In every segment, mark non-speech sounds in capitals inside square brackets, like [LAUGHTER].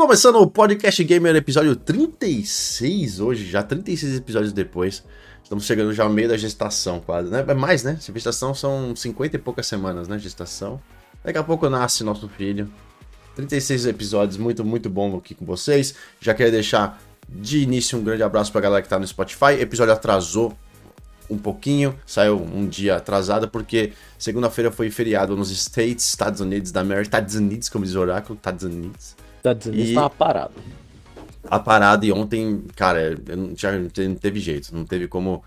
Começando o Podcast Gamer, episódio 36 hoje, já 36 episódios depois. Estamos chegando já ao meio da gestação, quase, né? É mais, né? Se gestação são 50 e poucas semanas, né? Gestação. Daqui a pouco nasce nosso filho. 36 episódios, muito, muito bom aqui com vocês. Já queria deixar de início um grande abraço pra galera que tá no Spotify. Episódio atrasou um pouquinho, saiu um dia atrasado, porque segunda-feira foi feriado nos States, Estados Unidos da América, Estados Unidos, como diz o oráculo, Estados Unidos. Estados Unidos e... tava parado. A parada e ontem, cara, não, já não teve jeito, não teve como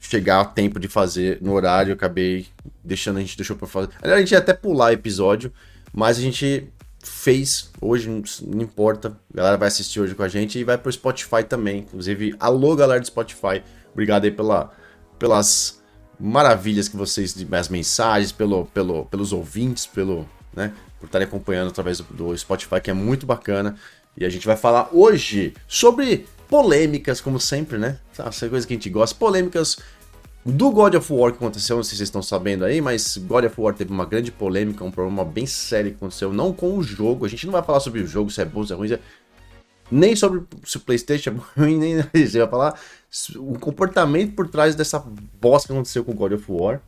chegar a tempo de fazer no horário, acabei deixando, a gente deixou pra fazer. Aliás, a gente ia até pular episódio, mas a gente fez hoje, não importa, a galera vai assistir hoje com a gente e vai pro Spotify também. Inclusive, alô galera do Spotify, obrigado aí pela, pelas maravilhas que vocês, as mensagens, pelo, pelo, pelos ouvintes, pelo, né, por estarem acompanhando através do, Spotify, que é muito bacana. E a gente vai falar hoje sobre polêmicas, como sempre, né? Essa coisa que a gente gosta, polêmicas do God of War que aconteceu, não sei se vocês estão sabendo aí, mas God of War teve uma grande polêmica, um problema bem sério que aconteceu, não com o jogo, a gente não vai falar sobre o jogo, se é bom, se é ruim, se é... nem sobre se o Playstation é ruim, [LAUGHS] nem a gente vai falar o comportamento por trás dessa bosta que aconteceu com God of War,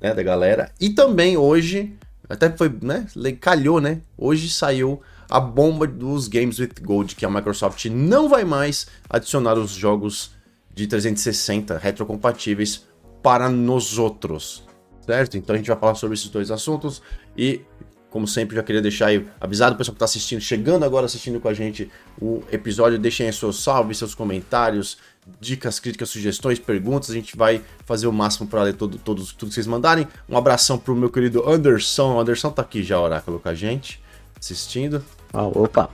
né, da galera, e também hoje, até foi, né, calhou, né, hoje saiu a bomba dos Games with Gold, que a Microsoft não vai mais adicionar os jogos de 360 retrocompatíveis para nós outros, certo? Então a gente vai falar sobre esses dois assuntos e, como sempre, já queria deixar aí avisado o pessoal que está assistindo, chegando agora assistindo com a gente o episódio, deixem aí seus salves, seus comentários, dicas, críticas, sugestões, perguntas, a gente vai fazer o máximo para ler todo, todos, tudo que vocês mandarem. Um abração pro meu querido Anderson, o Anderson tá aqui já, Oráculo, com a gente, assistindo. Ah, opa!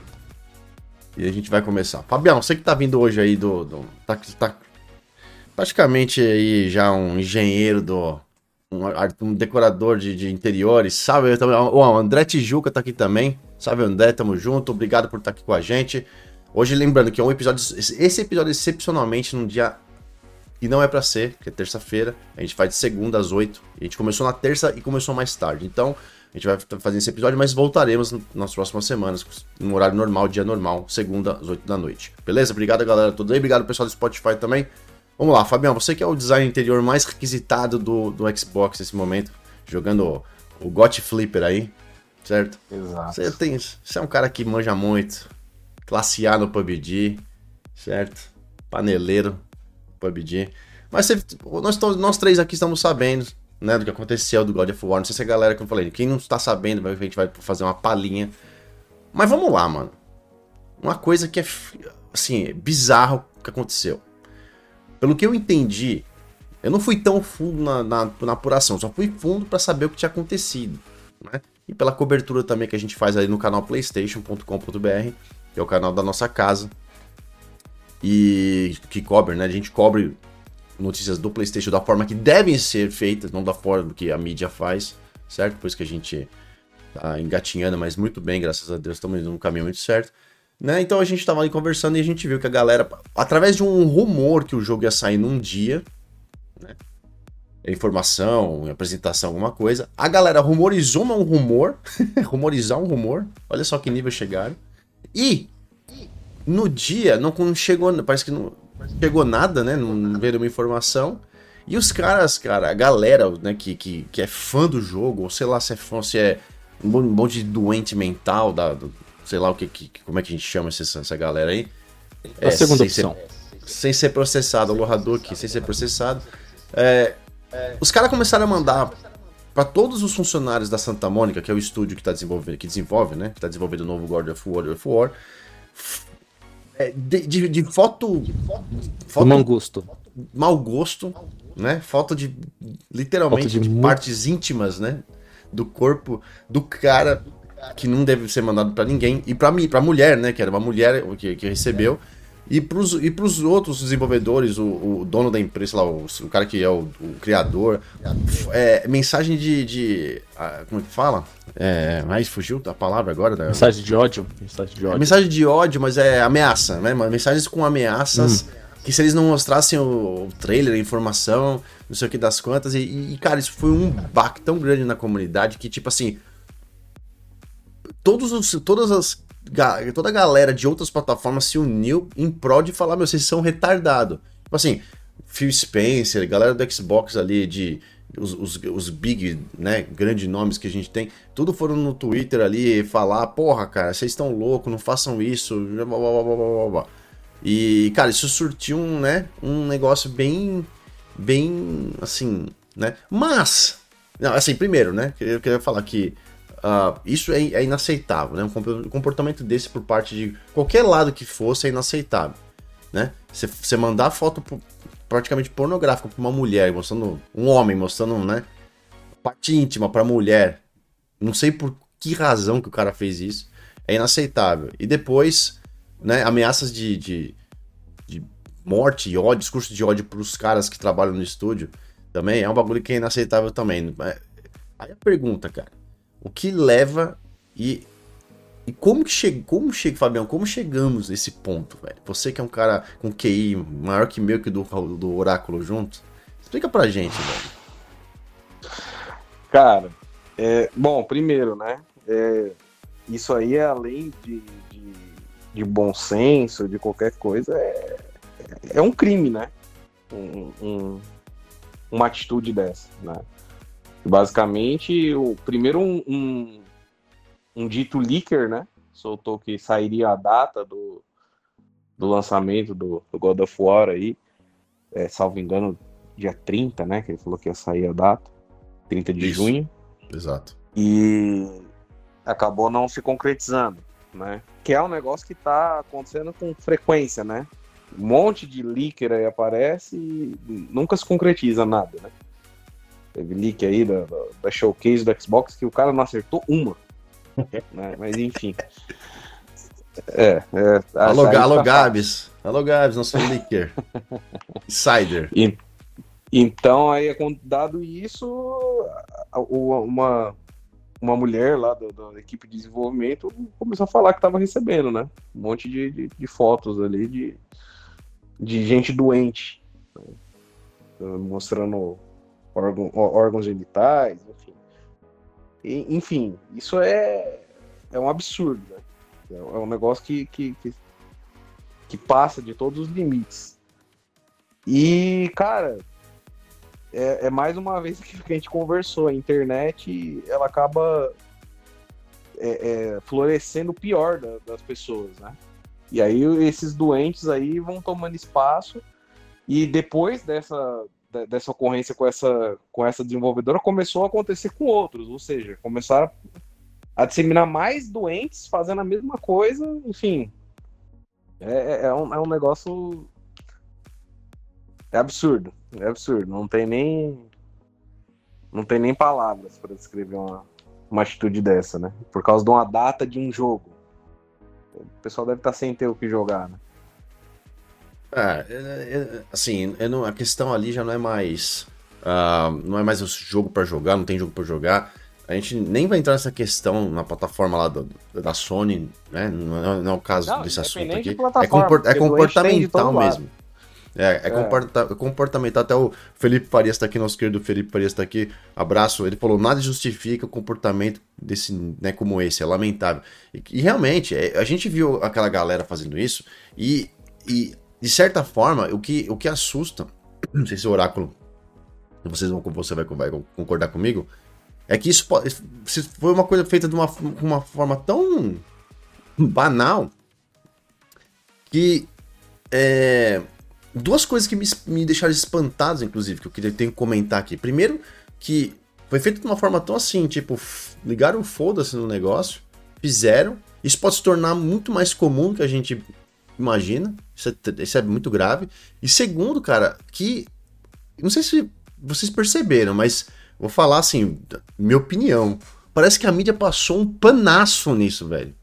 E a gente vai começar. Fabião, você que tá vindo hoje aí do. do tá, tá praticamente aí já um engenheiro do. Um, um decorador de, de, interiores. Salve, o André Tijuca tá aqui também. Salve, André, tamo junto. Obrigado por estar tá aqui com a gente. Hoje, lembrando que é um episódio. Esse episódio, excepcionalmente, num dia. E não é para ser, que é terça-feira. A gente faz de segunda às oito. A gente começou na terça e começou mais tarde. Então, a gente vai fazer esse episódio, mas voltaremos nas próximas semanas, no horário normal, dia normal, segunda às 8 da noite. Beleza? Obrigado, galera, toda aí. Obrigado, pessoal do Spotify também. Vamos lá, Fabião, você que é o design interior mais requisitado do, do Xbox nesse momento, jogando o, o GOT Flipper aí, certo? Exato. Você, tem, você é um cara que manja muito, classe A no PUBG, certo? Paneleiro, PUBG. Mas você, nós, nós três aqui estamos sabendo, né, do que aconteceu do God of War. Não sei se a galera que eu falei, quem não está sabendo, a gente vai fazer uma palhinha. Mas vamos lá, mano. Uma coisa que é, assim, bizarro que aconteceu. Pelo que eu entendi, eu não fui tão fundo na, na, na apuração, só fui fundo para saber o que tinha acontecido, né? E pela cobertura também que a gente faz aí no canal playstation.com.br, que é o canal da nossa casa. E que cobre, né? A gente cobre notícias do PlayStation da forma que devem ser feitas, não da forma que a mídia faz, certo? Por isso que a gente tá engatinhando, mas muito bem, graças a Deus, estamos indo no caminho muito certo. Né? Então a gente estava ali conversando e a gente viu que a galera, através de um rumor que o jogo ia sair num dia, né? informação, apresentação, alguma coisa, a galera rumorizou um rumor, [LAUGHS] rumorizar um rumor, olha só que nível chegaram, e no dia não chegou, parece que não chegou nada, né? Não veio uma informação. E os caras, cara, a galera, né, que, que, que é fã do jogo, ou sei lá se é fã, se é um monte de doente mental, da, do, sei lá o que, que, como é que a gente chama essa, essa galera aí. É, a segunda opção. Ser, sem ser processado, o Hadouken, sem ser processado. É, os caras começaram a mandar para todos os funcionários da Santa Mônica, que é o estúdio que tá desenvolvendo, que desenvolve, né, que tá desenvolvendo o novo God of War, of War é, de, de, de, foto. foto mau gosto. Mau gosto, né? Falta de. Literalmente, de, de partes íntimas, né? Do corpo do cara que não deve ser mandado para ninguém. E pra, mim, pra mulher, né? Que era uma mulher que, que recebeu. E pros, e pros outros desenvolvedores, o, o dono da empresa, lá, o, o cara que é o, o criador, é, mensagem de. de como é que fala? É, mas fugiu a palavra agora. Mensagem de ódio. Mensagem de ódio. É mensagem de ódio, mas é ameaça, né? Mensagens com ameaças. Hum. Que se eles não mostrassem o, o trailer, a informação, não sei o que das quantas. E, e, cara, isso foi um baque tão grande na comunidade que, tipo assim. Todos os, todas as toda a galera de outras plataformas se uniu em prol de falar, meu, vocês são retardados. Tipo assim, Phil Spencer, galera do Xbox ali, de os, os, os, big, né, grandes nomes que a gente tem, tudo foram no Twitter ali falar, porra, cara, vocês estão loucos, não façam isso, blá, blá, blá, blá, blá. E, cara, isso surtiu um, né, um negócio bem, bem, assim, né, mas, não, assim, primeiro, né, eu queria falar que uh, isso é, é, inaceitável, né, um comportamento desse por parte de qualquer lado que fosse é inaceitável, né, você mandar foto praticamente pornográfico pra uma mulher, mostrando um homem, mostrando, né? Parte íntima pra mulher. Não sei por que razão que o cara fez isso. É inaceitável. E depois, né, ameaças de, de, de morte e ódio, discurso de ódio pros caras que trabalham no estúdio também é um bagulho que é inaceitável também. É, aí a pergunta, cara, o que leva e e como que chega, como chega, Fabião, como chegamos nesse ponto, velho? Você que é um cara com QI maior que meu que do, do Oráculo junto, explica pra gente, velho. Cara, é, bom, primeiro, né? É, isso aí é além de, de, de, bom senso, de qualquer coisa, é, é um crime, né? Um, um, uma atitude dessa, né? Basicamente, o primeiro um, um um dito leaker, né? Soltou que sairia a data do, do lançamento do, do God of War aí. É, salvo engano, dia 30, né? Que ele falou que ia sair a data. 30 de Isso. junho. Exato. E acabou não se concretizando, né? Que é um negócio que tá acontecendo com frequência, né? Um monte de leaker aí aparece e nunca se concretiza nada, né? Teve leak aí da, da showcase do Xbox que o cara não acertou uma [LAUGHS] né? Mas enfim. É, é, alô, alô tá Gabs. Alô, Gabs, nosso [LAUGHS] leaker. Insider. E, então, aí, dado isso, uma, uma mulher lá da, da, equipe de desenvolvimento começou a falar que estava recebendo, né? Um monte de, de, de, fotos ali de, de gente doente, né? mostrando órgão, órgãos genitais, enfim. E, enfim, isso é, é um absurdo. Né? É um negócio que, que, que, que passa de todos os limites. E, cara, é, é, mais uma vez [LAUGHS] que a gente conversou. A internet ela acaba é, é, florescendo pior da, das pessoas, né? E aí esses doentes aí vão tomando espaço. E depois dessa, dessa ocorrência com essa, com essa desenvolvedora começou a acontecer com outros, ou seja, começaram a disseminar mais doentes fazendo a mesma coisa, enfim. É, é, é um, é um negócio. É absurdo. É absurdo. Não tem nem. Não tem nem palavras para descrever uma, uma atitude dessa, né? Por causa de uma data de um jogo. O pessoal deve estar sem ter o que jogar, né? É, é, é, assim, não, a questão ali já não é mais. Uh, não é mais o jogo para jogar, não tem jogo para jogar. A gente nem vai entrar nessa questão na plataforma lá do, da Sony, né? Não é, não é o caso não, desse assunto aqui. É, comport, é comportamental mesmo. É, é, é. Comporta, comportamental. Até o Felipe Farias está aqui, nosso querido Felipe Farias está aqui. Abraço. Ele falou: nada justifica o comportamento desse, né, como esse, é lamentável. E, e realmente, é, a gente viu aquela galera fazendo isso e, e de certa forma, o que, o que assusta, [CLEARS THROAT] não sei se o oráculo, vocês vão, você vai, vai concordar comigo, é que isso foi uma coisa feita de uma, uma forma tão banal que é, duas coisas que me, me deixaram espantados, inclusive, que eu queria tenho que comentar aqui. Primeiro, que foi feito de uma forma tão assim, tipo, ligaram foda-se no negócio, fizeram. Isso pode se tornar muito mais comum do que a gente imagina. Isso é, isso é muito grave. E segundo, cara, que. Não sei se vocês perceberam, mas vou falar assim, minha opinião. Parece que a mídia passou um panaço nisso, velho.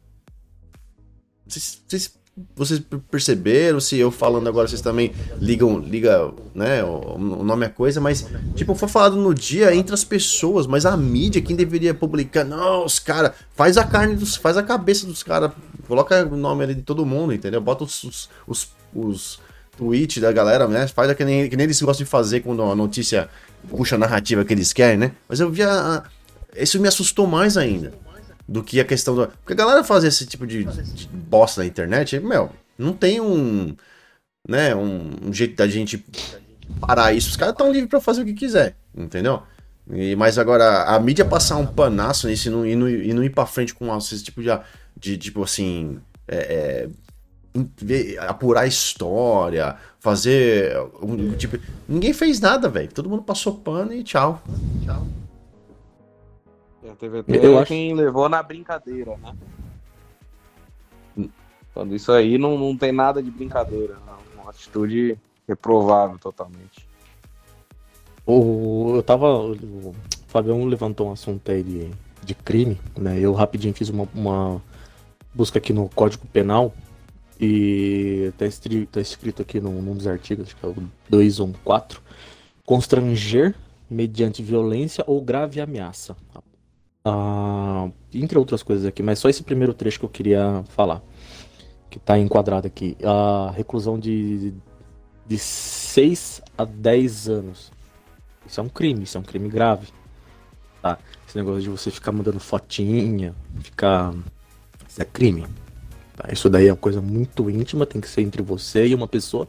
Sei se vocês vocês perceberam, se eu falando agora vocês também ligam, liga, né, o, nome é coisa, mas tipo, foi falado no dia entre as pessoas, mas a mídia, quem deveria publicar, não, os caras, faz a carne dos, faz a cabeça dos caras, coloca o nome ali de todo mundo, entendeu? Bota os, os, os, os tweets da galera, né, faz que nem, que nem eles gostam de fazer quando a notícia puxa a narrativa que eles querem, né? Mas eu via, isso me assustou mais ainda. Do que a questão do. Porque a galera faz esse tipo de, de bosta na internet, meu, não tem um. Né, um, um jeito da gente parar isso. Os caras estão livres para fazer o que quiser, entendeu? E, mas agora, a mídia passar um panaço nisso e não, e não, e não ir pra frente com esse tipo de, de tipo assim. É, é, apurar a história, fazer. Um, tipo, ninguém fez nada, velho. Todo mundo passou pano e tchau. Tchau. É, teve até eu acho... quem levou na brincadeira, né? Quando isso aí não, não tem nada de brincadeira, não. Uma atitude reprovável totalmente. O, eu tava. O Fabião levantou um assunto aí de, de crime, né? Eu rapidinho fiz uma, uma busca aqui no Código Penal e tá escrito, tá escrito aqui num, num dos artigos, acho que é o 214, constranger mediante violência ou grave ameaça. Ah, entre outras coisas aqui, mas só esse primeiro trecho que eu queria falar, que está enquadrado aqui. A reclusão de, de 6 a 10 anos. Isso é um crime, isso é um crime grave. Tá? Esse negócio de você ficar mandando fotinha, ficar. Isso é crime. Tá? Isso daí é uma coisa muito íntima, tem que ser entre você e uma pessoa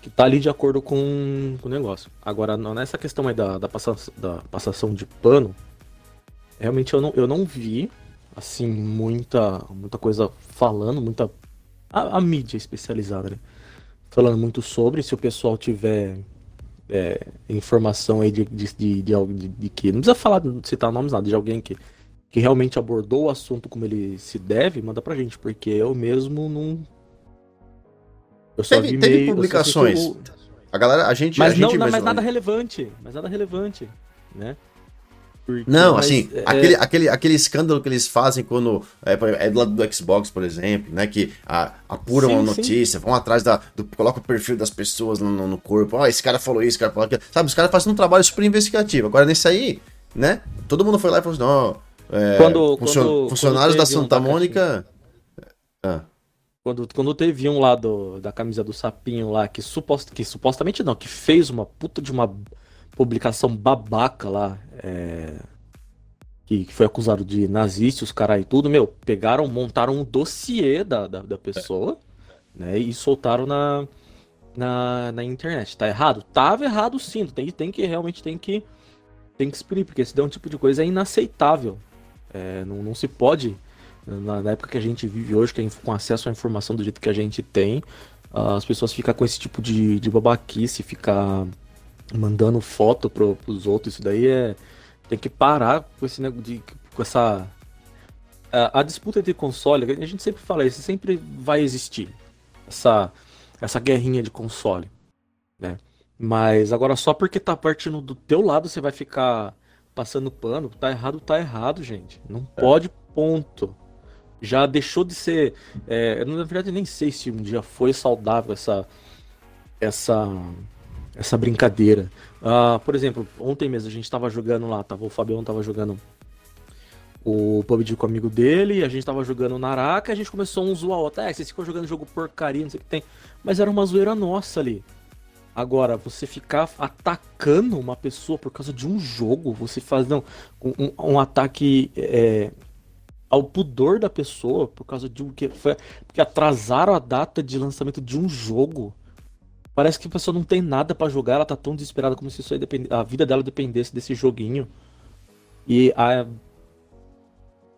que tá ali de acordo com, com o negócio. Agora, nessa questão aí da, da, passação, da passação de pano, realmente eu não, eu não vi, assim, muita, muita coisa falando, muita. A, a mídia especializada, né? Falando muito sobre. Se o pessoal tiver é, informação aí de, de, de, de, de, que. Não precisa falar, citar nomes nada, de alguém que, que realmente abordou o assunto como ele se deve, manda pra gente, porque eu mesmo não. Eu só teve, vi teve meio, publicações. Eu... A galera, a gente. Mas, a gente não, mas nada relevante. Mas nada relevante, né? Porque, não, assim, é... aquele, aquele, aquele escândalo que eles fazem quando. É, é, do lado do Xbox, por exemplo, né? Que a, apuram sim, a notícia, sim. vão atrás da. Do, coloca o perfil das pessoas no, no corpo. Ó, oh, esse cara falou isso, esse cara falou aquilo. Sabe, os caras fazem um trabalho super investigativo. Agora, nesse aí, né? Todo mundo foi lá e falou assim: não. É, quando, funcion, quando, funcionários quando da Santa um Mônica. Ah. Quando, quando teve um lá do, da camisa do sapinho lá, que, supost, que supostamente não, que fez uma puta de uma publicação babaca lá, é, que, que, foi acusado de nazista, os caras e tudo, meu, pegaram, montaram um dossiê da, da, da pessoa, é. né, e soltaram na, na, na internet. Tá errado? Tava errado sim, tem, tem que, realmente tem que, tem que exprimir, porque se der um tipo de coisa é inaceitável. É, não, não se pode, na, na, época que a gente vive hoje, que é com acesso à informação do jeito que a gente tem, as pessoas ficam com esse tipo de, de babaquice, ficar mandando foto pro, pros outros, isso daí é. Tem que parar com esse negócio de. com essa. A, a, disputa entre console, a gente sempre fala isso, sempre vai existir. Essa, essa guerrinha de console. Né? Mas agora só porque tá partindo do teu lado você vai ficar passando pano. Tá errado, tá errado, gente. Não é. pode, ponto. Já deixou de ser. É, na verdade, nem sei se um dia foi saudável essa. Essa essa brincadeira. Uh, por exemplo, ontem mesmo a gente tava jogando lá, tava, o Fabião tava jogando o PUBG com o amigo dele, a gente tava jogando Naraka, a gente começou um zoar outro. É, vocês ficam jogando jogo porcaria, não sei o que tem. Mas era uma zoeira nossa ali. Agora, você ficar atacando uma pessoa por causa de um jogo, você faz não, um, um ataque é, ao pudor da pessoa por causa de um que foi porque atrasaram a data de lançamento de um jogo. Parece que a pessoa não tem nada para jogar, ela tá tão desesperada como se depend... a vida dela dependesse desse joguinho. E a.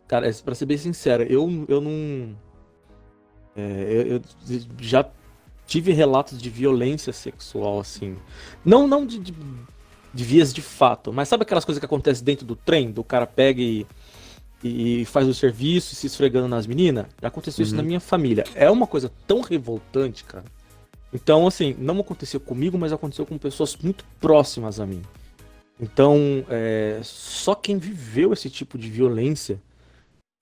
Cara, pra ser bem sincero, eu, eu não. É, eu, eu, já tive relatos de violência sexual, assim. Não, não de, de, de, vias de fato, mas sabe aquelas coisas que acontecem dentro do trem? Do cara pega e, e faz o serviço se esfregando nas meninas? Já aconteceu uhum. isso na minha família. É uma coisa tão revoltante, cara então, assim, não aconteceu comigo, mas aconteceu com pessoas muito próximas a mim. Então, é, só quem viveu esse tipo de violência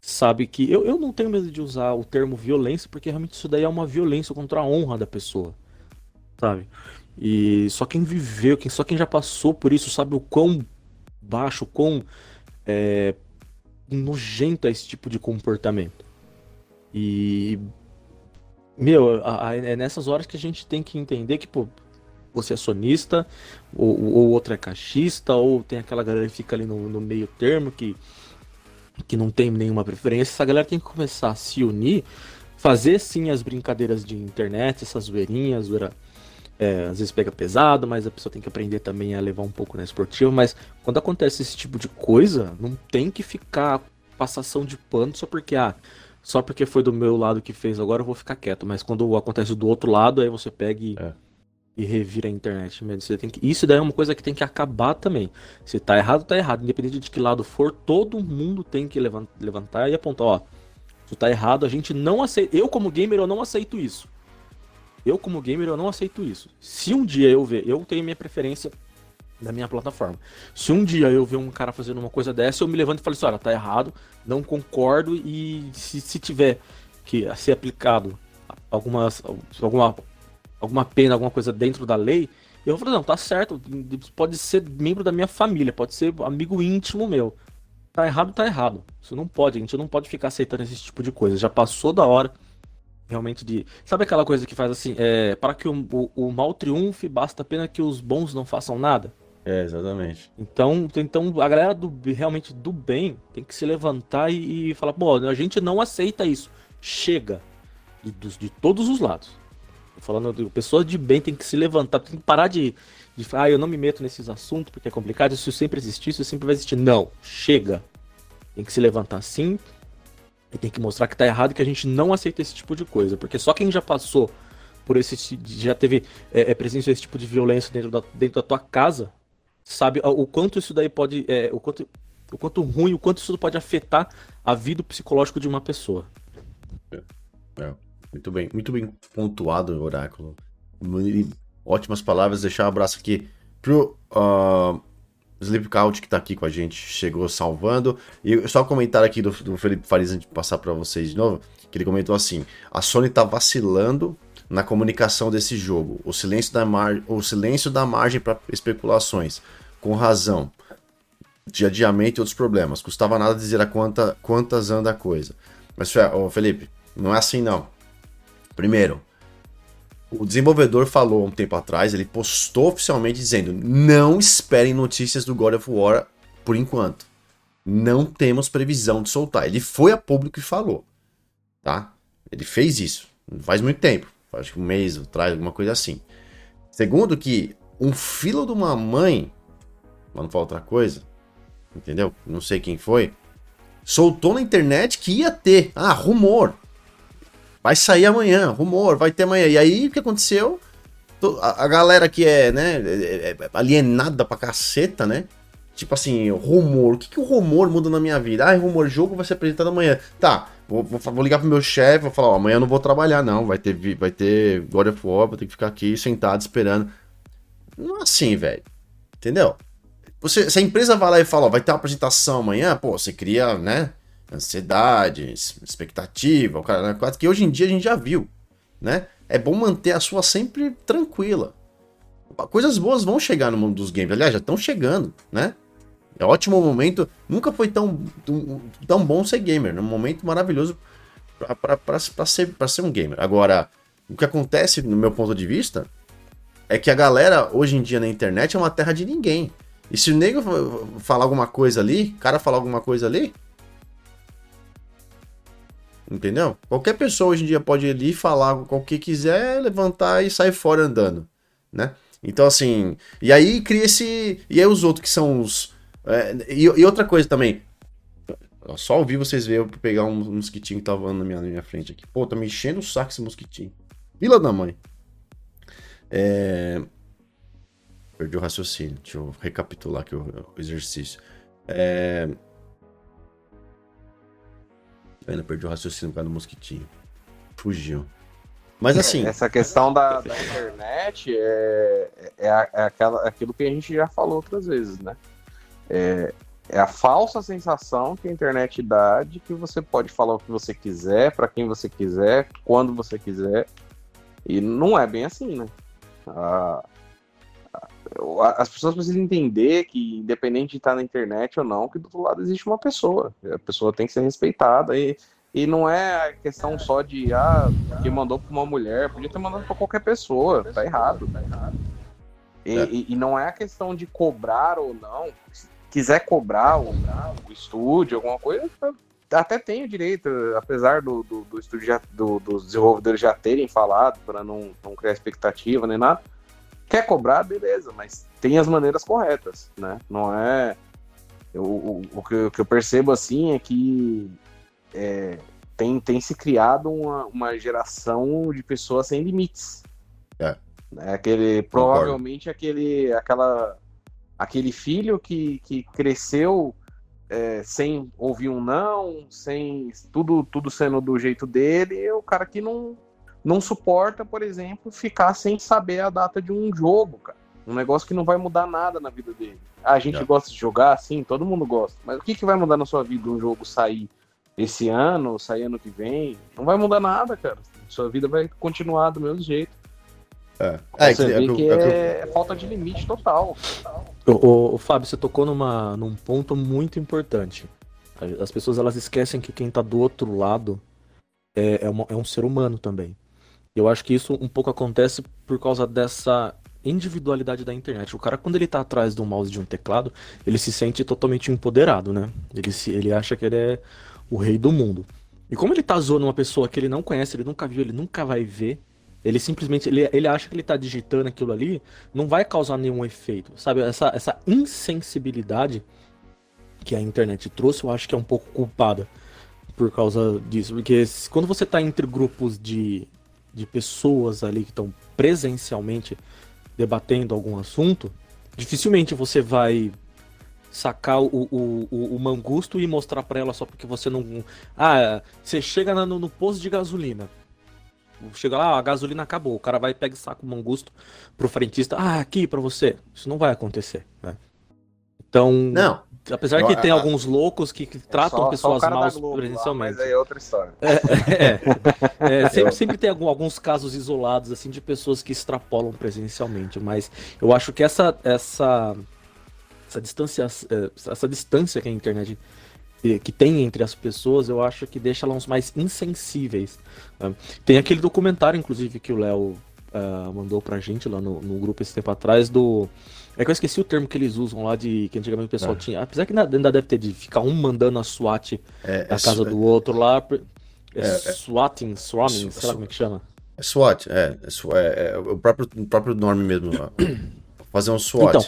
sabe que. Eu, eu não tenho medo de usar o termo violência, porque realmente isso daí é uma violência contra a honra da pessoa. Sabe? E só quem viveu, quem, só quem já passou por isso sabe o quão baixo, o quão é, nojento é esse tipo de comportamento. E meu, a, a, é nessas horas que a gente tem que entender que, pô, você é sonista, ou, ou outro é caixista, ou tem aquela galera que fica ali no, no meio termo que que não tem nenhuma preferência, essa galera tem que começar a se unir, fazer sim as brincadeiras de internet, essas zoeirinhas, zoeira, é, às vezes pega pesado, mas a pessoa tem que aprender também a levar um pouco na esportiva. Mas quando acontece esse tipo de coisa, não tem que ficar passação de pano só porque, ah, só porque foi do meu lado que fez, agora eu vou ficar quieto. Mas quando acontece do outro lado, aí você pega e, é. e revira a internet. Você tem que, isso daí é uma coisa que tem que acabar também. Se tá errado, tá errado. Independente de que lado for, todo mundo tem que levantar e apontar, ó. Se tá errado, a gente não aceita. Eu, como gamer, eu não aceito isso. Eu, como gamer, eu não aceito isso. Se um dia eu ver, eu tenho minha preferência da minha plataforma. Se um dia eu ver um cara fazendo uma coisa dessa, eu me levanto e falo assim, olha, tá errado, não concordo e se, se tiver que ser aplicado algumas, alguma, alguma pena, alguma coisa dentro da lei, eu vou falar, não, tá certo, pode ser membro da minha família, pode ser amigo íntimo meu. Tá errado, tá errado. Isso não pode, a gente não pode ficar aceitando esse tipo de coisa. Já passou da hora realmente de. Sabe aquela coisa que faz assim, é, para que o, o, o mal triunfe, basta pena que os bons não façam nada? É, exatamente. Então, então a galera do realmente do bem tem que se levantar e, e falar, pô, a gente não aceita isso. Chega. De, de, de todos os lados. Tô falando, pessoas de bem tem que se levantar, tem que parar de, de falar, ah, eu não me meto nesses assuntos porque é complicado, isso sempre existiu, isso sempre vai existir. Não, chega. Tem que se levantar sim, e tem que mostrar que tá errado que a gente não aceita esse tipo de coisa. Porque só quem já passou por esse. já teve é, é, presença desse tipo de violência dentro da, dentro da tua casa, sabe o quanto isso daí pode. É, o, quanto, o quanto ruim, o quanto isso pode afetar a vida psicológica de uma pessoa. É, é. Muito bem, muito bem pontuado, Oráculo. Ótimas palavras. Deixar um abraço aqui pro. Uh, Sleepcout, que tá aqui com a gente, chegou salvando. E só um comentário aqui do, do Felipe Farias, antes de passar para vocês de novo, que ele comentou assim: a Sony tá vacilando na comunicação desse jogo. O silêncio da, mar... o silêncio da margem para especulações. Com razão. De adiamento e outros problemas. Custava nada dizer a quanta, quantas anda a coisa. Mas, Felipe, não é assim não. Primeiro, o desenvolvedor falou um tempo atrás, ele postou oficialmente dizendo: não esperem notícias do God of War por enquanto. Não temos previsão de soltar. Ele foi a público e falou. Tá? Ele fez isso. Faz muito tempo. Acho que um mês atrás, alguma coisa assim. Segundo, que um filho de uma mãe, mas não fala outra coisa, entendeu? Não sei quem foi, soltou na internet que ia ter. Ah, rumor. Vai sair amanhã, rumor, vai ter amanhã. E aí o que aconteceu? A, galera que é, né, é, é alienada pra caceta, né? Tipo assim, rumor. O que, que o rumor muda na minha vida? Ah, rumor, jogo vai ser apresentado amanhã. Tá, vou, vou, vou ligar pro meu chefe, vou falar, ó, amanhã eu não vou trabalhar, não. Vai ter, vai ter God of War, vou ter que ficar aqui sentado esperando. Não é assim, velho. Entendeu? Você, se a empresa vai lá e fala, ó, vai ter uma apresentação amanhã, pô, você cria, né? ansiedade, expectativa, o cara, né? quase que hoje em dia a gente já viu, né? É bom manter a sua sempre tranquila. Coisas boas vão chegar no mundo dos games, aliás, já estão chegando, né? É um ótimo momento, nunca foi tão, tão, bom ser gamer, é um momento maravilhoso para ser, ser um gamer. Agora, o que acontece, no meu ponto de vista, é que a galera hoje em dia na internet é uma terra de ninguém. E se o nego falar alguma coisa ali, o cara falar alguma coisa ali, Entendeu? Qualquer pessoa hoje em dia pode ir ali falar o que quiser, levantar e sair fora andando, né? Então, assim, e aí cria esse. E aí os outros que são os. É, e, e, outra coisa também. Só ouvi vocês verem eu pegar um, um mosquitinho que tava voando na minha, na minha frente aqui. Pô, tá me enchendo o saco esse mosquitinho. Vila da mãe. É... Perdi o raciocínio. Deixa eu recapitular aqui o, o exercício. É... Ainda perdi o raciocínio por causa do mosquitinho. Fugiu. Mas é, assim. Essa questão da, da internet é, é, é, aquela, aquilo que a gente já falou outras vezes, né? É, é a falsa sensação que a internet dá de que você pode falar o que você quiser, para quem você quiser, quando você quiser. E não é bem assim, né? A, as pessoas precisam entender que, independente de estar na internet ou não, que do outro lado existe uma pessoa. A pessoa tem que ser respeitada e, e não é a questão só de, ah, que mandou para uma mulher, podia ter mandado para qualquer pessoa, tá errado. Tá errado. E, é. e, e, não é a questão de cobrar ou não. Quiser cobrar o, o estúdio, alguma coisa, até tem o direito, apesar do, do, do estúdio já, do, dos desenvolvedores já terem falado, para não, não criar expectativa nem nada. Quer cobrar, beleza, mas tem as maneiras corretas, né? Não é. Eu, o, o, que, o que eu percebo assim é que é, tem, tem se criado uma, uma geração de pessoas sem limites. É. é aquele, provavelmente aquele, aquela, aquele filho que, que cresceu é, sem ouvir um não, sem tudo, tudo sendo do jeito dele, é o cara que não, não suporta, por exemplo, ficar sem saber a data de um jogo, cara. Um negócio que não vai mudar nada na vida dele. A gente gosta de jogar, sim, todo mundo gosta. Mas o que, que vai mudar na sua vida um jogo sair esse ano, sair ano que vem? Não vai mudar nada, cara. Sua vida vai continuar do mesmo jeito. É. é você é, vê que é, é, falta de limite total. O, o, Fábio, você tocou numa, num ponto muito importante. As pessoas elas esquecem que quem está do outro lado é, é, uma, é um ser humano também. Eu acho que isso um pouco acontece por causa dessa individualidade da internet. O cara, quando ele tá atrás de um mouse de um teclado, ele se sente totalmente empoderado, né? Ele, se, ele acha que ele é o rei do mundo. E como ele tá zoando uma pessoa que ele não conhece, ele nunca viu, ele nunca vai ver, ele simplesmente ele, ele acha que ele está digitando aquilo ali, não vai causar nenhum efeito. Sabe, essa, essa insensibilidade que a internet trouxe, eu acho que é um pouco culpada por causa disso. Porque quando você está entre grupos de, de pessoas ali que estão presencialmente debatendo algum assunto, dificilmente você vai sacar o, o, o, o mangusto e mostrar para ela só porque você não. Ah, você chega no, no posto de gasolina. Chega lá, a gasolina acabou. O cara vai e pega e saca o mangusto pro frentista. Ah, aqui para você. Isso não vai acontecer, né? Então, não. apesar que tem alguns loucos que, que tratam só, pessoas só mal presencialmente. Mas aí é outra história. É, é, é, [LAUGHS] sempre, sempre tem alguns casos isolados assim de pessoas que extrapolam presencialmente, mas eu acho que essa essa essa distância é, essa distância que a internet que tem entre as pessoas, eu acho que deixa elas mais insensíveis. Né? Tem aquele documentário, inclusive, que o Léo uh, mandou pra gente lá no, no, grupo esse tempo atrás do. É que eu esqueci o termo que eles usam lá de que antigamente o pessoal é. tinha. Apesar que ainda deve ter de ficar um mandando a SWAT é, na é, casa do outro lá. É, é, é, swatting, swarming, sei lá como é que chama. É SWAT, é, é, é, o, próprio, o próprio nome mesmo. [COUGHS] Fazer um SWAT. Então,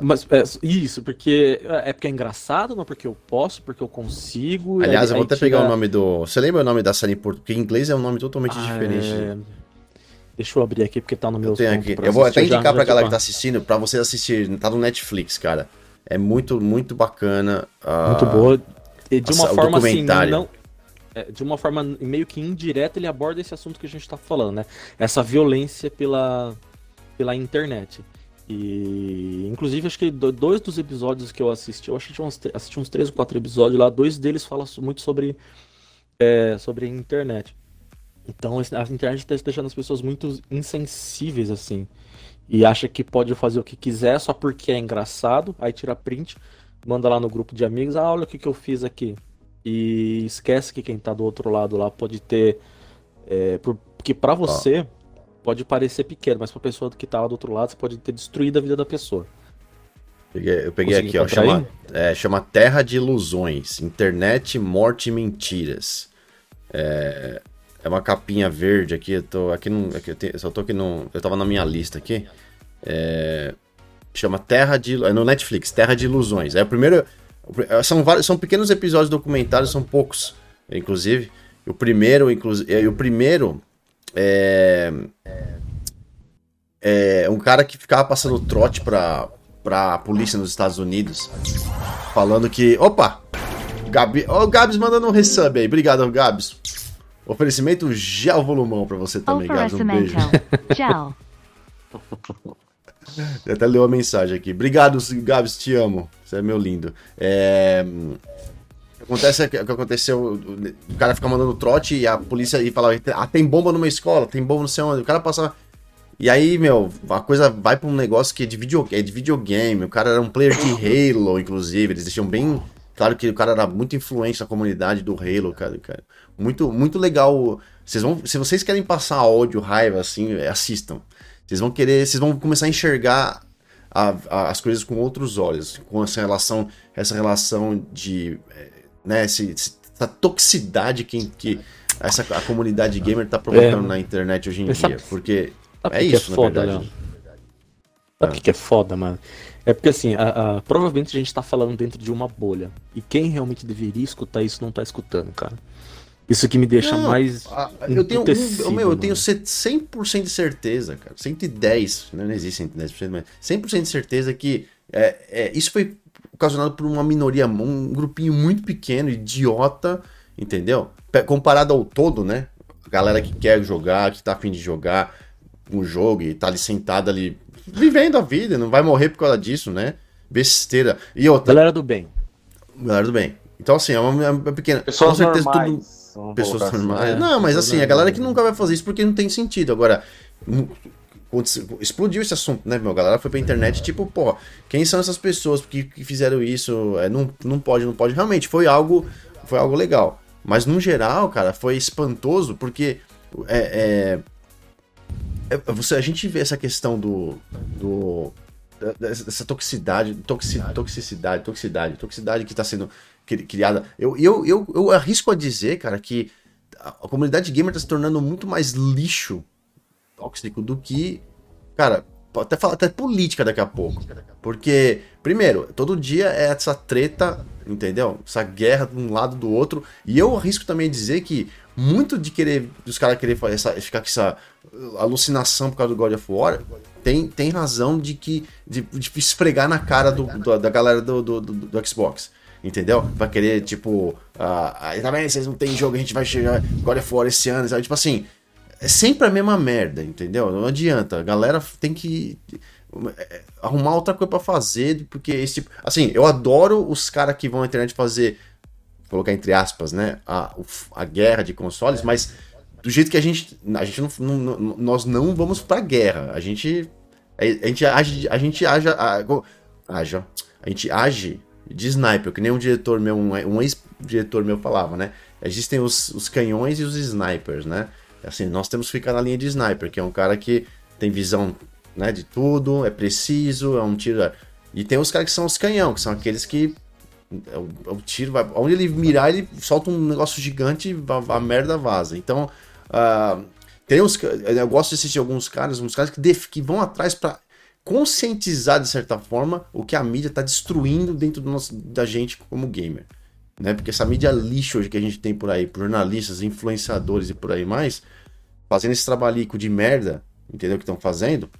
mas é, isso, porque é, é porque é engraçado, não porque eu posso, porque eu consigo. Aliás, aí, eu vou até tira... pegar o nome do. Você lembra o nome da série em português? Porque em inglês é um nome totalmente ah, diferente. É... Deixa eu abrir aqui porque tá no meu. Eu, tenho aqui. eu vou até indicar já, pra já galera que tá assistindo, pra você assistir. Tá no Netflix, cara. É muito, muito bacana. Uh... Muito boa. E de uma forma assim, não. É, de uma forma meio que indireta, ele aborda esse assunto que a gente tá falando, né? Essa violência pela, pela internet. E, inclusive, acho que dois dos episódios que eu assisti, eu assisti uns, assisti uns três ou quatro episódios lá, dois deles falam muito sobre, é, sobre internet. Então, a internet está deixando as pessoas muito insensíveis, assim. E acha que pode fazer o que quiser só porque é engraçado, aí tira print, manda lá no grupo de amigos, ah, olha o que, que eu fiz aqui. E esquece que quem está do outro lado lá pode ter. É, porque para você. Ah pode parecer pequeno, mas pra pessoa que tá lá do outro lado, você pode ter destruído a vida da pessoa. Peguei, eu peguei aqui, ó. Chama, é, chama Terra de Ilusões. Internet, Morte e Mentiras. É, é uma capinha verde aqui. Eu tô aqui no. Aqui, eu, tenho, só tô aqui no. Eu tava na minha lista aqui. É, chama Terra de. É no Netflix, Terra de Ilusões. É o primeiro. São, vários, são pequenos episódios documentários, são poucos, inclusive. O primeiro, inclusive. O primeiro é, é, um cara que ficava passando trote pra, pra polícia nos Estados Unidos, falando que. Opa! Gabi, o Gabs mandando um resub aí. Obrigado, Gabs. Oferecimento gel volumão pra você também, Gabs. Um beijo. [LAUGHS] [LAUGHS] Tchau. Até leu a mensagem aqui. Obrigado, Gabs, te amo. Você é meu lindo. É acontece o que aconteceu, o cara fica mandando trote e a polícia e fala, ah, tem bomba numa escola, tem bomba no céu onde. O cara passa. E aí, meu, a coisa vai pra um negócio que é de, video, é de videogame. O cara era um player de Halo, inclusive. Eles deixam bem claro que o cara era muito influente na comunidade do Halo, cara. cara. Muito, muito legal. Vocês vão, se vocês querem passar ódio, raiva, assim, assistam. Vocês vão querer, vocês vão começar a enxergar a, a, as coisas com outros olhos, com essa relação, essa relação de, é, né, esse, essa toxicidade que, que essa a comunidade gamer tá provocando é, na internet hoje em dia, sabe, porque sabe é isso, é foda, na verdade. Sabe o ah. que é foda, mano? É porque assim, a, a, provavelmente a gente tá falando dentro de uma bolha. E quem realmente deveria escutar isso não tá escutando, cara. Isso que me deixa não, mais. eu tenho, um, meu, eu tenho 100% de certeza, cara. 110, né? não existe 110%, mas 100% de certeza que é, é, isso foi ocasionado por uma minoria, um grupinho muito pequeno, idiota, entendeu? Comparado ao todo, né? A galera que quer jogar, que tá afim de jogar um jogo e tá ali sentado ali, vivendo a vida, não vai morrer por causa disso, né? Besteira. E outra. Galera do bem. Galera do bem. Então, assim, é uma, é uma pequena. Pessoas com certeza normais. tudo pessoas normais. Assim, não, mas assim, a galera que nunca vai fazer isso porque não tem sentido. Agora, explodiu esse assunto, né, meu? A galera foi pra internet, tipo, pô, quem são essas pessoas que, que fizeram isso? É, não, não pode, não pode. Realmente, foi algo, foi algo legal. Mas no geral, cara, foi espantoso porque é, é, é você, a gente vê essa questão do. do dessa toxicidade, toxicidade, toxicidade, toxicidade, toxicidade que está sendo criada. Eu, eu, eu, eu arrisco a dizer, cara, que a comunidade gamer tá se tornando muito mais lixo tóxico do que, cara, pode até falar até política daqui a pouco. Porque, primeiro, todo dia é essa treta, entendeu? Essa guerra de um lado do outro. E eu arrisco também dizer que muito de querer, dos caras querer essa, ficar com essa alucinação por causa do God of War, tem, tem razão de que de, de esfregar na cara do, do da galera do, do, do, Xbox entendeu? Vai querer, tipo, uh, tá bem, vocês não tem jogo, a gente vai chegar God of War esse ano, sabe? Tipo assim, é sempre a mesma merda, entendeu? Não adianta, a galera tem que é, arrumar outra coisa para fazer, porque esse tipo, assim, eu adoro os caras que vão na internet fazer, colocar entre aspas, né, a, a guerra de consoles, mas do jeito que a gente, a gente não, não nós não vamos pra guerra, a gente, a, gente age, a gente age, a, gente age de sniper, que nem um diretor meu, um, ex-diretor meu falava, né? Existem os, os canhões e os snipers, né? Assim, nós temos que ficar na linha de sniper, que é um cara que tem visão né, de tudo, é preciso, é um tiro. E tem os caras que são os canhão, que são aqueles que. É o, é o tiro vai. Onde ele mirar, ele solta um negócio gigante e a, a merda vaza. Então. Uh, tem uns, eu gosto de assistir alguns caras, uns caras que, def, que vão atrás para conscientizar, de certa forma, o que a mídia está destruindo dentro do nosso, da gente como gamer. Né? Porque essa mídia lixo hoje que a gente tem por aí, por jornalistas, influenciadores e por aí mais, fazendo esse trabalhico de merda, entendeu? Que estão fazendo,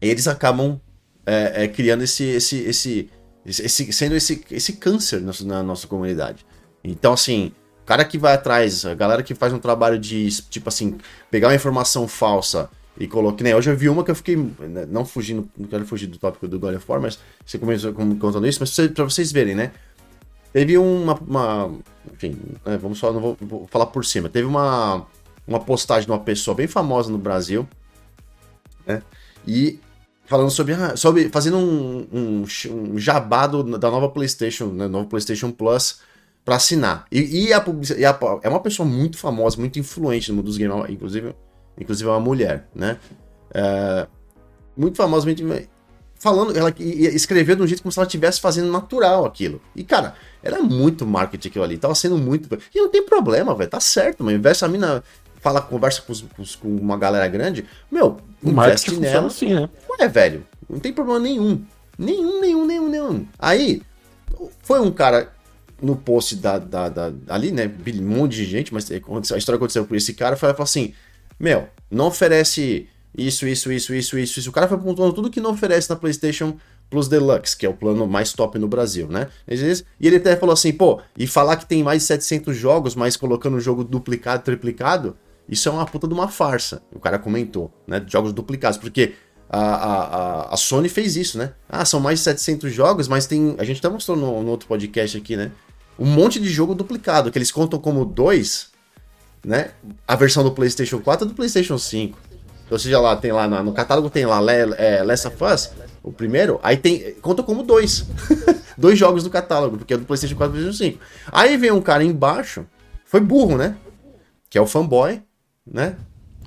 eles acabam é, é, criando esse, esse, esse, esse, sendo esse, esse câncer na, na nossa comunidade. Então, assim, o cara que vai atrás, a galera que faz um trabalho de, tipo assim, pegar uma informação falsa e coloquei, né? Hoje eu vi uma que eu fiquei, né, não fugindo, não quero fugir do tópico do God of War, mas você começou contando isso, mas para vocês verem, né? Teve uma, uma enfim, né, vamos só, não vou, vou, falar por cima. Teve uma, uma postagem de uma pessoa bem famosa no Brasil, né? E falando sobre, ah, sobre fazendo um, um, um jabado da nova PlayStation, né, nova PlayStation Plus para assinar. E, e, a, e a, é uma pessoa muito famosa, muito influente no mundo dos games, inclusive inclusive é uma mulher, né? É, muito famosamente falando, ela escreveu de um jeito como se ela estivesse fazendo natural aquilo. E, cara, era muito marketing aquilo ali, tava sendo muito. E não tem problema, velho, tá certo, mas investe a mina fala, conversa com, com, uma galera grande, meu, o investe nela. Assim, né? Ué, velho, não tem problema nenhum. Nenhum, nenhum, nenhum, nenhum. Aí, foi um cara no post da, da, da ali, né? Um monte de gente, mas a história aconteceu por esse cara, foi, falou assim: Meu, não oferece isso, isso, isso, isso, isso, isso. O cara foi pontuando tudo que não oferece na PlayStation Plus Deluxe, que é o plano mais top no Brasil, né? E ele até falou assim, pô, e falar que tem mais de 700 jogos, mas colocando o jogo duplicado, triplicado, isso é uma puta de uma farsa. O cara comentou, né? Jogos duplicados, porque a, a, a Sony fez isso, né? Ah, são mais de 700 jogos, mas tem. A gente até mostrou no, no outro podcast aqui, né? Um monte de jogo duplicado, que eles contam como dois né? A versão do PlayStation 4 é do PlayStation 5. Ou seja, lá tem lá no catálogo tem lá é, Last of Us, o primeiro, aí tem conta como dois. [LAUGHS] dois jogos do catálogo, porque é do PlayStation 4 e PlayStation 5. Aí vem um cara embaixo, foi burro, né? Que é o fanboy, né?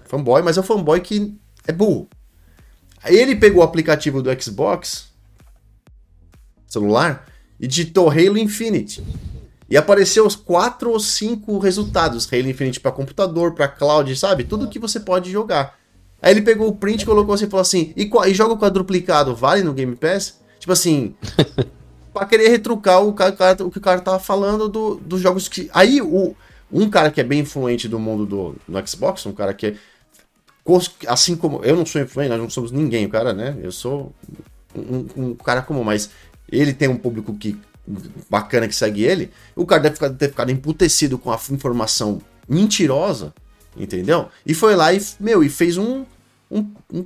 Fanboy, mas é o fanboy que é burro. Ele pegou o aplicativo do Xbox celular e digitou Halo Infinite. E apareceu os quatro ou cinco resultados. Halo Infinite para computador, para cloud, sabe? Tudo que você pode jogar. Aí ele pegou o print, colocou assim e falou assim: e, e joga o quadruplicado, vale no Game Pass? Tipo assim. [LAUGHS] pra querer retrucar o, cara, o que o cara tava falando do, dos jogos que. Aí o, um cara que é bem influente do mundo do, do Xbox, um cara que é. Assim como. Eu não sou influente, nós não somos ninguém, o cara, né? Eu sou um, um cara comum, mas ele tem um público que bacana que segue ele, o cara deve ter ficado emputecido com a informação mentirosa, entendeu? E foi lá e, meu, e fez um, um, um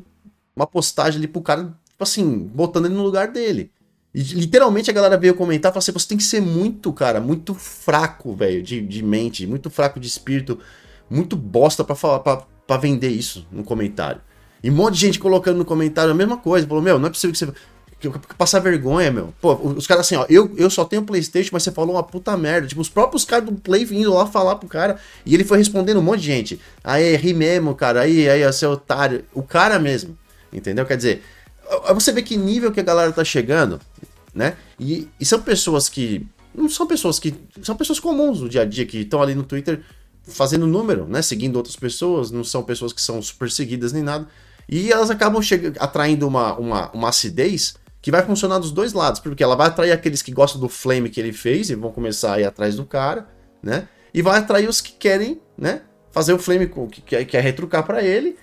uma postagem ali pro cara, tipo assim, botando ele no lugar dele. E literalmente a galera veio comentar e falou assim: você tem que ser muito, cara, muito fraco, velho, de, de mente, muito fraco de espírito, muito bosta para falar, para vender isso no comentário. E um monte de gente colocando no comentário a mesma coisa. Falou, meu, não é possível que você passar vergonha, meu. Pô, os caras assim, ó, eu, eu só tenho Playstation, mas você falou uma puta merda. Tipo, os próprios caras do Play vindo lá falar pro cara, e ele foi respondendo um monte de gente. Aí, ri mesmo, cara, aí, aí, seu otário. O cara mesmo, entendeu? Quer dizer, você vê que nível que a galera tá chegando, né? E, e são pessoas que, não são pessoas que, são pessoas comuns no dia a dia, que estão ali no Twitter fazendo número, né? Seguindo outras pessoas, não são pessoas que são super seguidas nem nada. E elas acabam atraindo uma, uma, uma acidez que vai funcionar dos dois lados, porque ela vai atrair aqueles que gostam do flame que ele fez e vão começar a ir atrás do cara, né? E vai atrair os que querem, né? Fazer o flame que quer, retrucar para ele.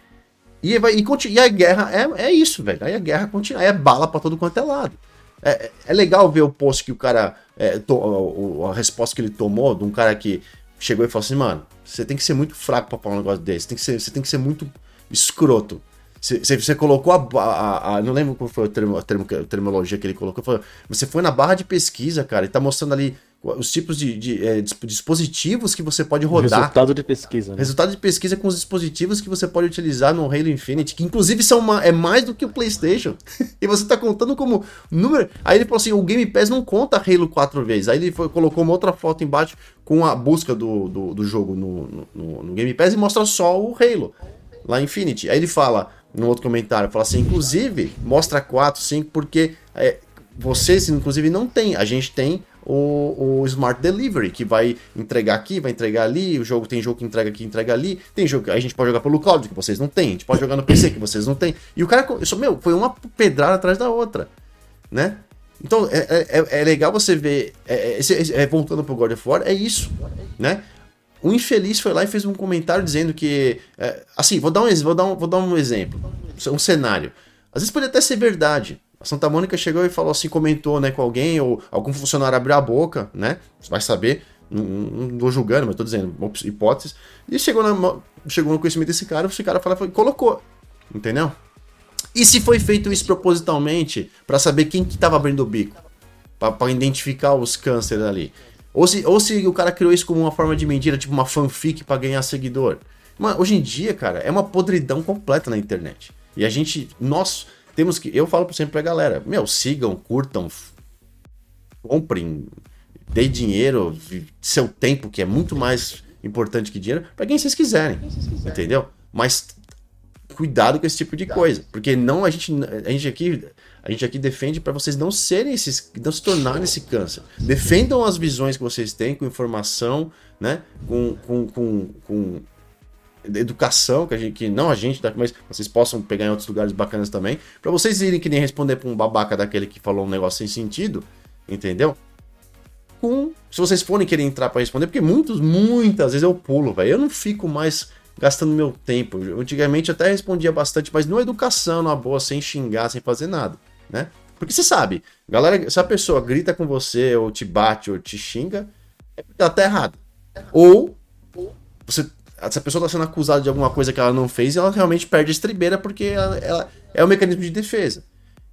E, vai, e, e, a guerra é, é isso, velho. Aí a guerra continua, é bala para todo quanto é lado. É, é, é legal ver o post que o cara. É, to, a resposta que ele tomou de um cara que chegou e falou assim: mano, você tem que ser muito fraco pra falar um negócio desse. Tem que ser, você tem que ser muito escroto. Você, você colocou a, a, a, Não lembro qual foi a, termo, a, termo, a terminologia que ele colocou. Falou, você foi na barra de pesquisa, cara, e tá mostrando ali os tipos de, de é, dispositivos que você pode rodar. Resultado de pesquisa. Né? Resultado de pesquisa com os dispositivos que você pode utilizar no Halo Infinite, que inclusive são uma, é mais do que o PlayStation. [LAUGHS] e você tá contando como número. Aí ele falou assim: o Game Pass não conta Halo quatro vezes. Aí ele foi, colocou uma outra foto embaixo com a busca do, do, do jogo no, no, no Game Pass e mostra só o Halo lá Infinity. Aí ele fala no outro comentário, fala assim, inclusive, mostra 4, 5, porque é, vocês, inclusive, não tem. A gente tem o, o, Smart Delivery, que vai entregar aqui, vai entregar ali, o jogo tem jogo que entrega aqui, entrega ali, tem jogo que a gente pode jogar pelo cloud, que vocês não têm, a gente pode jogar no PC, que vocês não têm. E o cara, isso, meu, foi uma pedrada atrás da outra, né? Então, é, é, é, é legal você ver, é, é, é voltando pro God of War, é isso, né? Um infeliz foi lá e fez um comentário dizendo que. É, assim, vou dar, um, vou, dar um, vou dar um exemplo. Um cenário. Às vezes pode até ser verdade. A Santa Mônica chegou e falou assim, comentou né, com alguém, ou algum funcionário abriu a boca, né? Você vai saber. Não, não tô julgando, mas tô dizendo, hipóteses. E chegou, na, chegou no conhecimento desse cara, esse cara falou, colocou. Entendeu? E se foi feito isso propositalmente para saber quem que tava abrindo o bico? para identificar os cânceres ali. Ou se, ou se o cara criou isso como uma forma de mentira, tipo uma fanfic para ganhar seguidor. Mano, hoje em dia, cara, é uma podridão completa na internet. E a gente, nós temos que. Eu falo sempre pra galera: meu, sigam, curtam, comprem, dê dinheiro, seu tempo, que é muito mais importante que dinheiro, para quem vocês quiserem. Entendeu? Mas cuidado com esse tipo de coisa. Porque não a gente, a gente aqui a gente aqui defende para vocês não serem esses, não se tornarem esse câncer. Defendam as visões que vocês têm com informação, né? Com, com, com, com educação, que, a gente, que não a gente, mas vocês possam pegar em outros lugares bacanas também, para vocês irem que nem responder para um babaca daquele que falou um negócio sem sentido, entendeu? Com, se vocês forem querer entrar para responder, porque muitos, muitas vezes eu pulo, velho. Eu não fico mais gastando meu tempo. Antigamente eu até respondia bastante, mas numa educação, numa boa, sem xingar, sem fazer nada né? Porque você sabe, galera, se a pessoa grita com você, ou te bate, ou te xinga, é ela tá errada. Ou você, essa pessoa tá sendo acusada de alguma coisa que ela não fez ela realmente perde a estribeira porque ela, ela é o um mecanismo de defesa,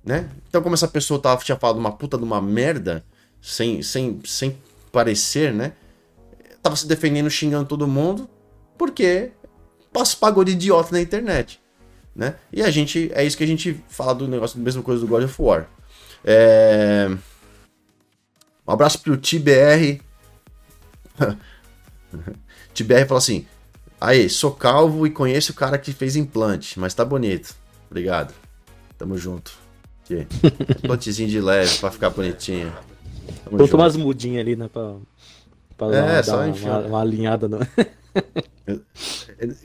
né? Então, como essa pessoa tava, tinha falado uma puta de uma merda, sem, sem, sem parecer, né? Tava se defendendo, xingando todo mundo, porque pagou de idiota na internet né? E a gente, é isso que a gente fala do negócio, da mesma coisa do God of War. É... Um abraço pro TBR. [LAUGHS] TBR fala assim: Aí, sou calvo e conheço o cara que fez implante, mas tá bonito. Obrigado. Tamo junto. Aqui. [LAUGHS] Plantezinho de leve pra ficar bonitinho. Tamo Vou tomar umas mudinhas ali, né? Pra, pra é, dar uma, uma, uma, alinhada. [LAUGHS]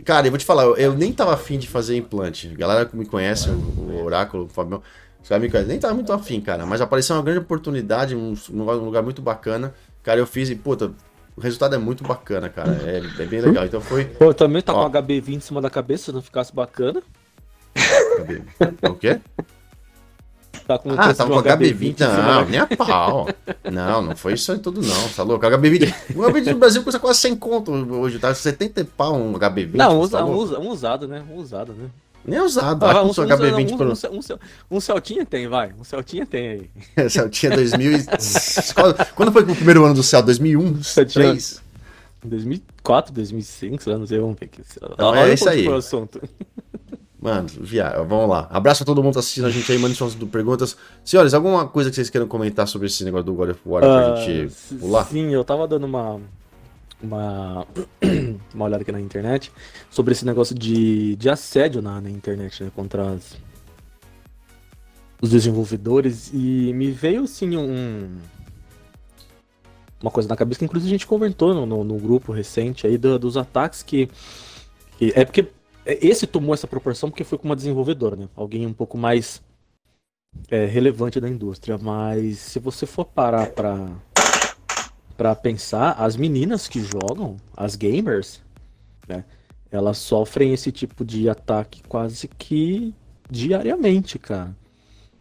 Cara, eu vou te falar, eu nem tava afim de fazer implante. A galera que me conhece, o, Oráculo, o Fabião, me conhece, nem tava muito afim, cara. Mas apareceu uma grande oportunidade, um, um lugar muito bacana. Cara, eu fiz e, puta, o resultado é muito bacana, cara. É, é bem legal. Então foi. Pô, também tá Ó. com HB20 em cima da cabeça, se não ficasse bacana. O quê? Tá com ah, tava com HB20. Não, nem a pau. Não, não foi isso tudo, não. Tá louco? HB20. O HB20 no Brasil custa quase 100 conto hoje, tá? 70 pau um HB20. Não, um, tá um, um usado, né? Um usado, né? Nem usado. Ah, um, um, HB20 um, um, um, Celtinha tem, vai. Um Celtinha tem aí. [LAUGHS] Celtinha 2000. Quando foi o primeiro ano do Cel? 2001? Celtinha. 2003? 2004, 2005, não sei, vamos ver aqui. Então, é isso aí. O assunto. Mano, via, vamos lá. Abraço a todo mundo que tá assistindo a gente aí, mandem suas perguntas. Senhores, alguma coisa que vocês queiram comentar sobre esse negócio do God of War pra uh, gente pular? Sim, eu tava dando uma, uma, [CLEARS THROAT] uma olhada aqui na internet sobre esse negócio de, de assédio na, na internet, né, contra as, os desenvolvedores e me veio, assim, um... Uma coisa na cabeça que inclusive a gente comentou no, no, no grupo recente aí do, dos ataques que, que... É porque esse tomou essa proporção porque foi com uma desenvolvedora, né? Alguém um pouco mais é, relevante da indústria. Mas se você for parar pra, pra pensar, as meninas que jogam, as gamers, né? Elas sofrem esse tipo de ataque quase que diariamente, cara.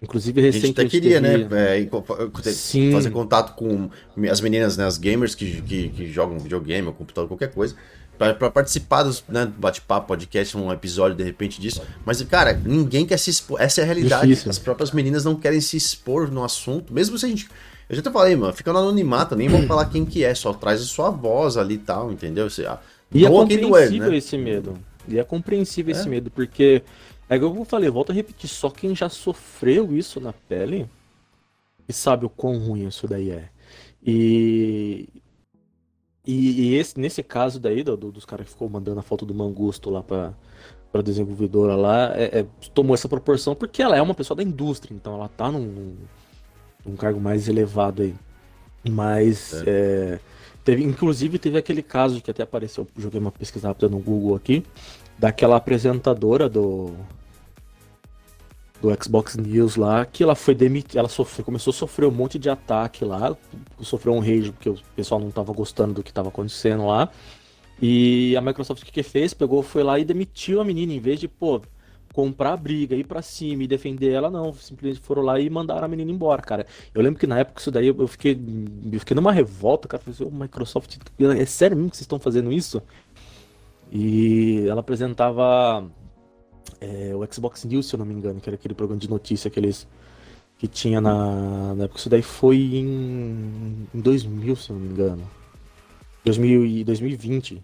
Inclusive, recentemente. A gente até queria, teve... né? É, Sim. Fazer contato com as meninas, né? As gamers que, que, que jogam videogame ou computador, qualquer coisa para participar dos né, bate-papo, podcast, um episódio de repente disso. Mas, cara, ninguém quer se expor. Essa é a realidade. Difícil. As próprias meninas não querem se expor no assunto, mesmo se a gente. Eu já te falei, mano, fica no anonimato, nem vou [CLEARS THROAT] falar quem que é, só traz a sua voz ali e tal, entendeu? Você, ah, e é compreensível né? esse medo. E é compreensível é. esse medo, porque é igual eu falei, volto a repetir, só quem já sofreu isso na pele e sabe o quão ruim isso daí é. E, e, e esse, nesse caso daí, do, dos caras que ficou mandando a foto do Mangusto lá pra, pra desenvolvedora lá, é, é, tomou essa proporção porque ela é uma pessoa da indústria, então ela tá num, num cargo mais elevado aí. Mas, é. Teve, inclusive, teve aquele caso que até apareceu, joguei uma pesquisa rápida no Google aqui, daquela apresentadora do, do Xbox News lá, que ela foi demitida, ela começou a sofrer um monte de ataque lá, sofreu um rage porque o pessoal não estava gostando do que estava acontecendo lá. E a Microsoft o que, que fez? Pegou, foi lá e demitiu a menina, em vez de, pô, comprar a briga, ir pra cima e defender ela, não. Simplesmente foram lá e mandaram a menina embora, cara. Eu lembro que na época isso daí eu fiquei, eu fiquei numa revolta, cara. Falei, assim, Microsoft, é sério mesmo que vocês estão fazendo isso? E ela apresentava é, o Xbox News, se eu não me engano, que era aquele programa de notícia que eles que tinha na, na época. Isso daí foi em, em 2000, se eu não me engano. 2000 e 2020.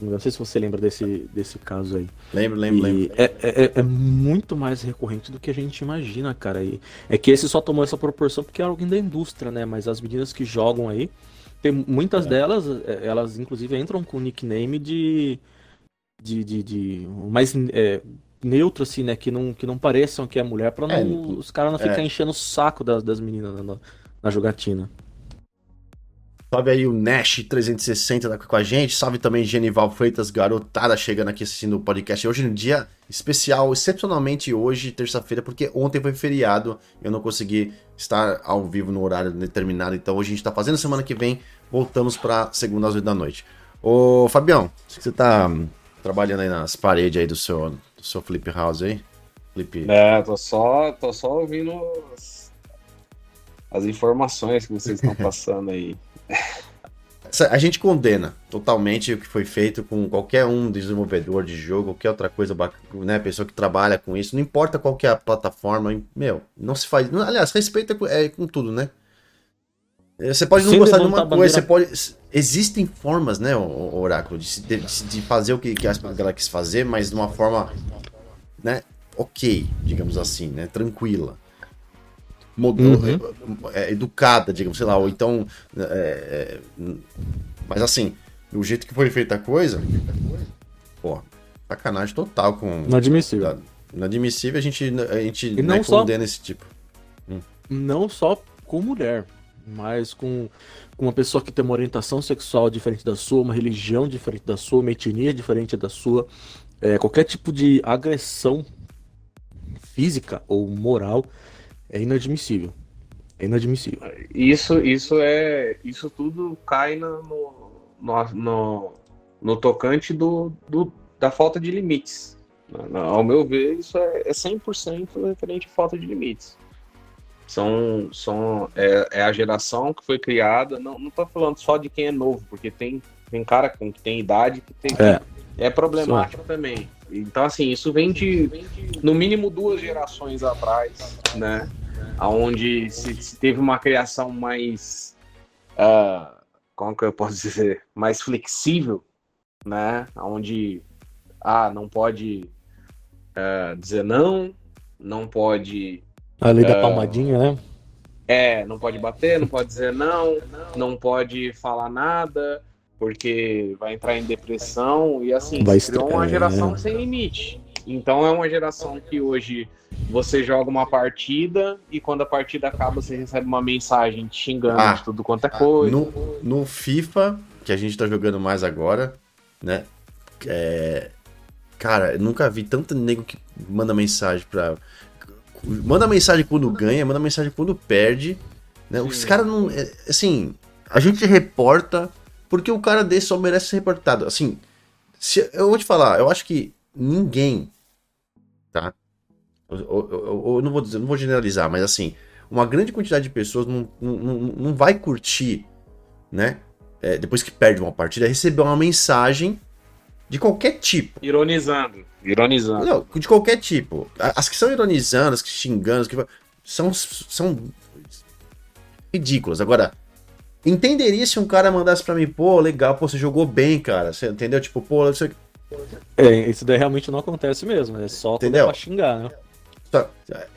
Não sei se você lembra desse, desse caso aí. Lembro, lembro, e lembro. É, é, é, muito mais recorrente do que a gente imagina, cara. E é que esse só tomou essa proporção porque é alguém da indústria, né? Mas as meninas que jogam aí, tem muitas é. delas, é, elas inclusive entram com o nickname de de, de, de mais é, neutro, assim, né? Que não, que não pareçam que é mulher, pra não, é, os caras não é. ficarem enchendo o saco das, das meninas na, na jogatina. Salve aí o Nash 360 tá com a gente. Salve também Genival Freitas, garotada, chegando aqui assistindo o podcast. Hoje no dia especial, excepcionalmente hoje, terça-feira, porque ontem foi feriado. Eu não consegui estar ao vivo no horário determinado. Então hoje a gente tá fazendo. Semana que vem voltamos pra segunda às oito da noite. Ô, Fabião, você tá trabalhando aí nas paredes aí do seu, do seu flip house aí? Flip... É, tô só, tô só ouvindo as, as informações que vocês estão [LAUGHS] passando aí. A gente condena totalmente o que foi feito com qualquer um desenvolvedor de jogo, qualquer outra coisa, né? Pessoa que trabalha com isso, não importa qual que é a plataforma, meu, não se faz. Aliás, respeita é com tudo, né? Você pode não gostar de uma coisa, você pode. Existem formas, né, o Oráculo, de, de, de fazer o que, que a galera quis fazer, mas de uma forma, né, ok, digamos assim, né, tranquila. Uhum. É, é, educada, digamos, sei lá, ou então. É, é, mas assim, do jeito que foi feita a coisa, pô, sacanagem total com. Inadmissível. Inadmissível a gente, a gente E né, não só- condena esse tipo. Não só com mulher, mas com, com uma pessoa que tem uma orientação sexual diferente da sua, uma religião diferente da sua, uma etnia diferente da sua. É, qualquer tipo de agressão física ou moral é inadmissível. É inadmissível. Isso, isso é. Isso tudo cai no, no, no, no tocante do, do, da falta de limites. Ao meu ver, isso é, é 100% referente à falta de limites. São, são, é, é a geração que foi criada. Não, não tô falando só de quem é novo, porque tem, tem cara com que tem idade que tem, É. é problemático também. Então, assim, isso vem de, no mínimo, duas gerações atrás, né? Onde se, se teve uma criação mais. ah, como que eu posso dizer? Mais flexível, né? Onde. Ah, não pode ah, dizer não, não pode. A lei da É. palmadinha, né? É, não pode bater, não pode dizer não, não pode falar nada, porque vai entrar em depressão e assim, Vai criou uma é. geração sem limite. Então é uma geração que hoje você joga uma partida e quando a partida acaba você recebe uma mensagem te xingando Ah, de tudo quanto é coisa. No, no FIFA, que a gente tá jogando mais agora, né? É, cara, eu nunca vi tanto nego que manda mensagem pra. Manda mensagem quando ganha, manda mensagem quando perde. Né? Os caras não. é, Assim, a gente reporta porque o cara desse só merece ser reportado. Assim, se, eu vou te falar, eu acho que ninguém. Tá? Eu, eu- eu- eu não vou dizer, não vou generalizar, mas assim, uma grande quantidade de pessoas não, não, não, não vai curtir, né? é, depois que perde uma partida, receber uma mensagem de qualquer tipo. Ironizando. Ironizando. Não, de qualquer tipo. As que são ironizando, as que xingando, as que são, são ridículas. Agora, entenderia se um cara mandasse pra mim, pô, legal, pô, você jogou bem, cara. Você entendeu? Tipo, pô, você... É, isso daí realmente não acontece mesmo. É só Entendeu? é pra xingar, né? Tá,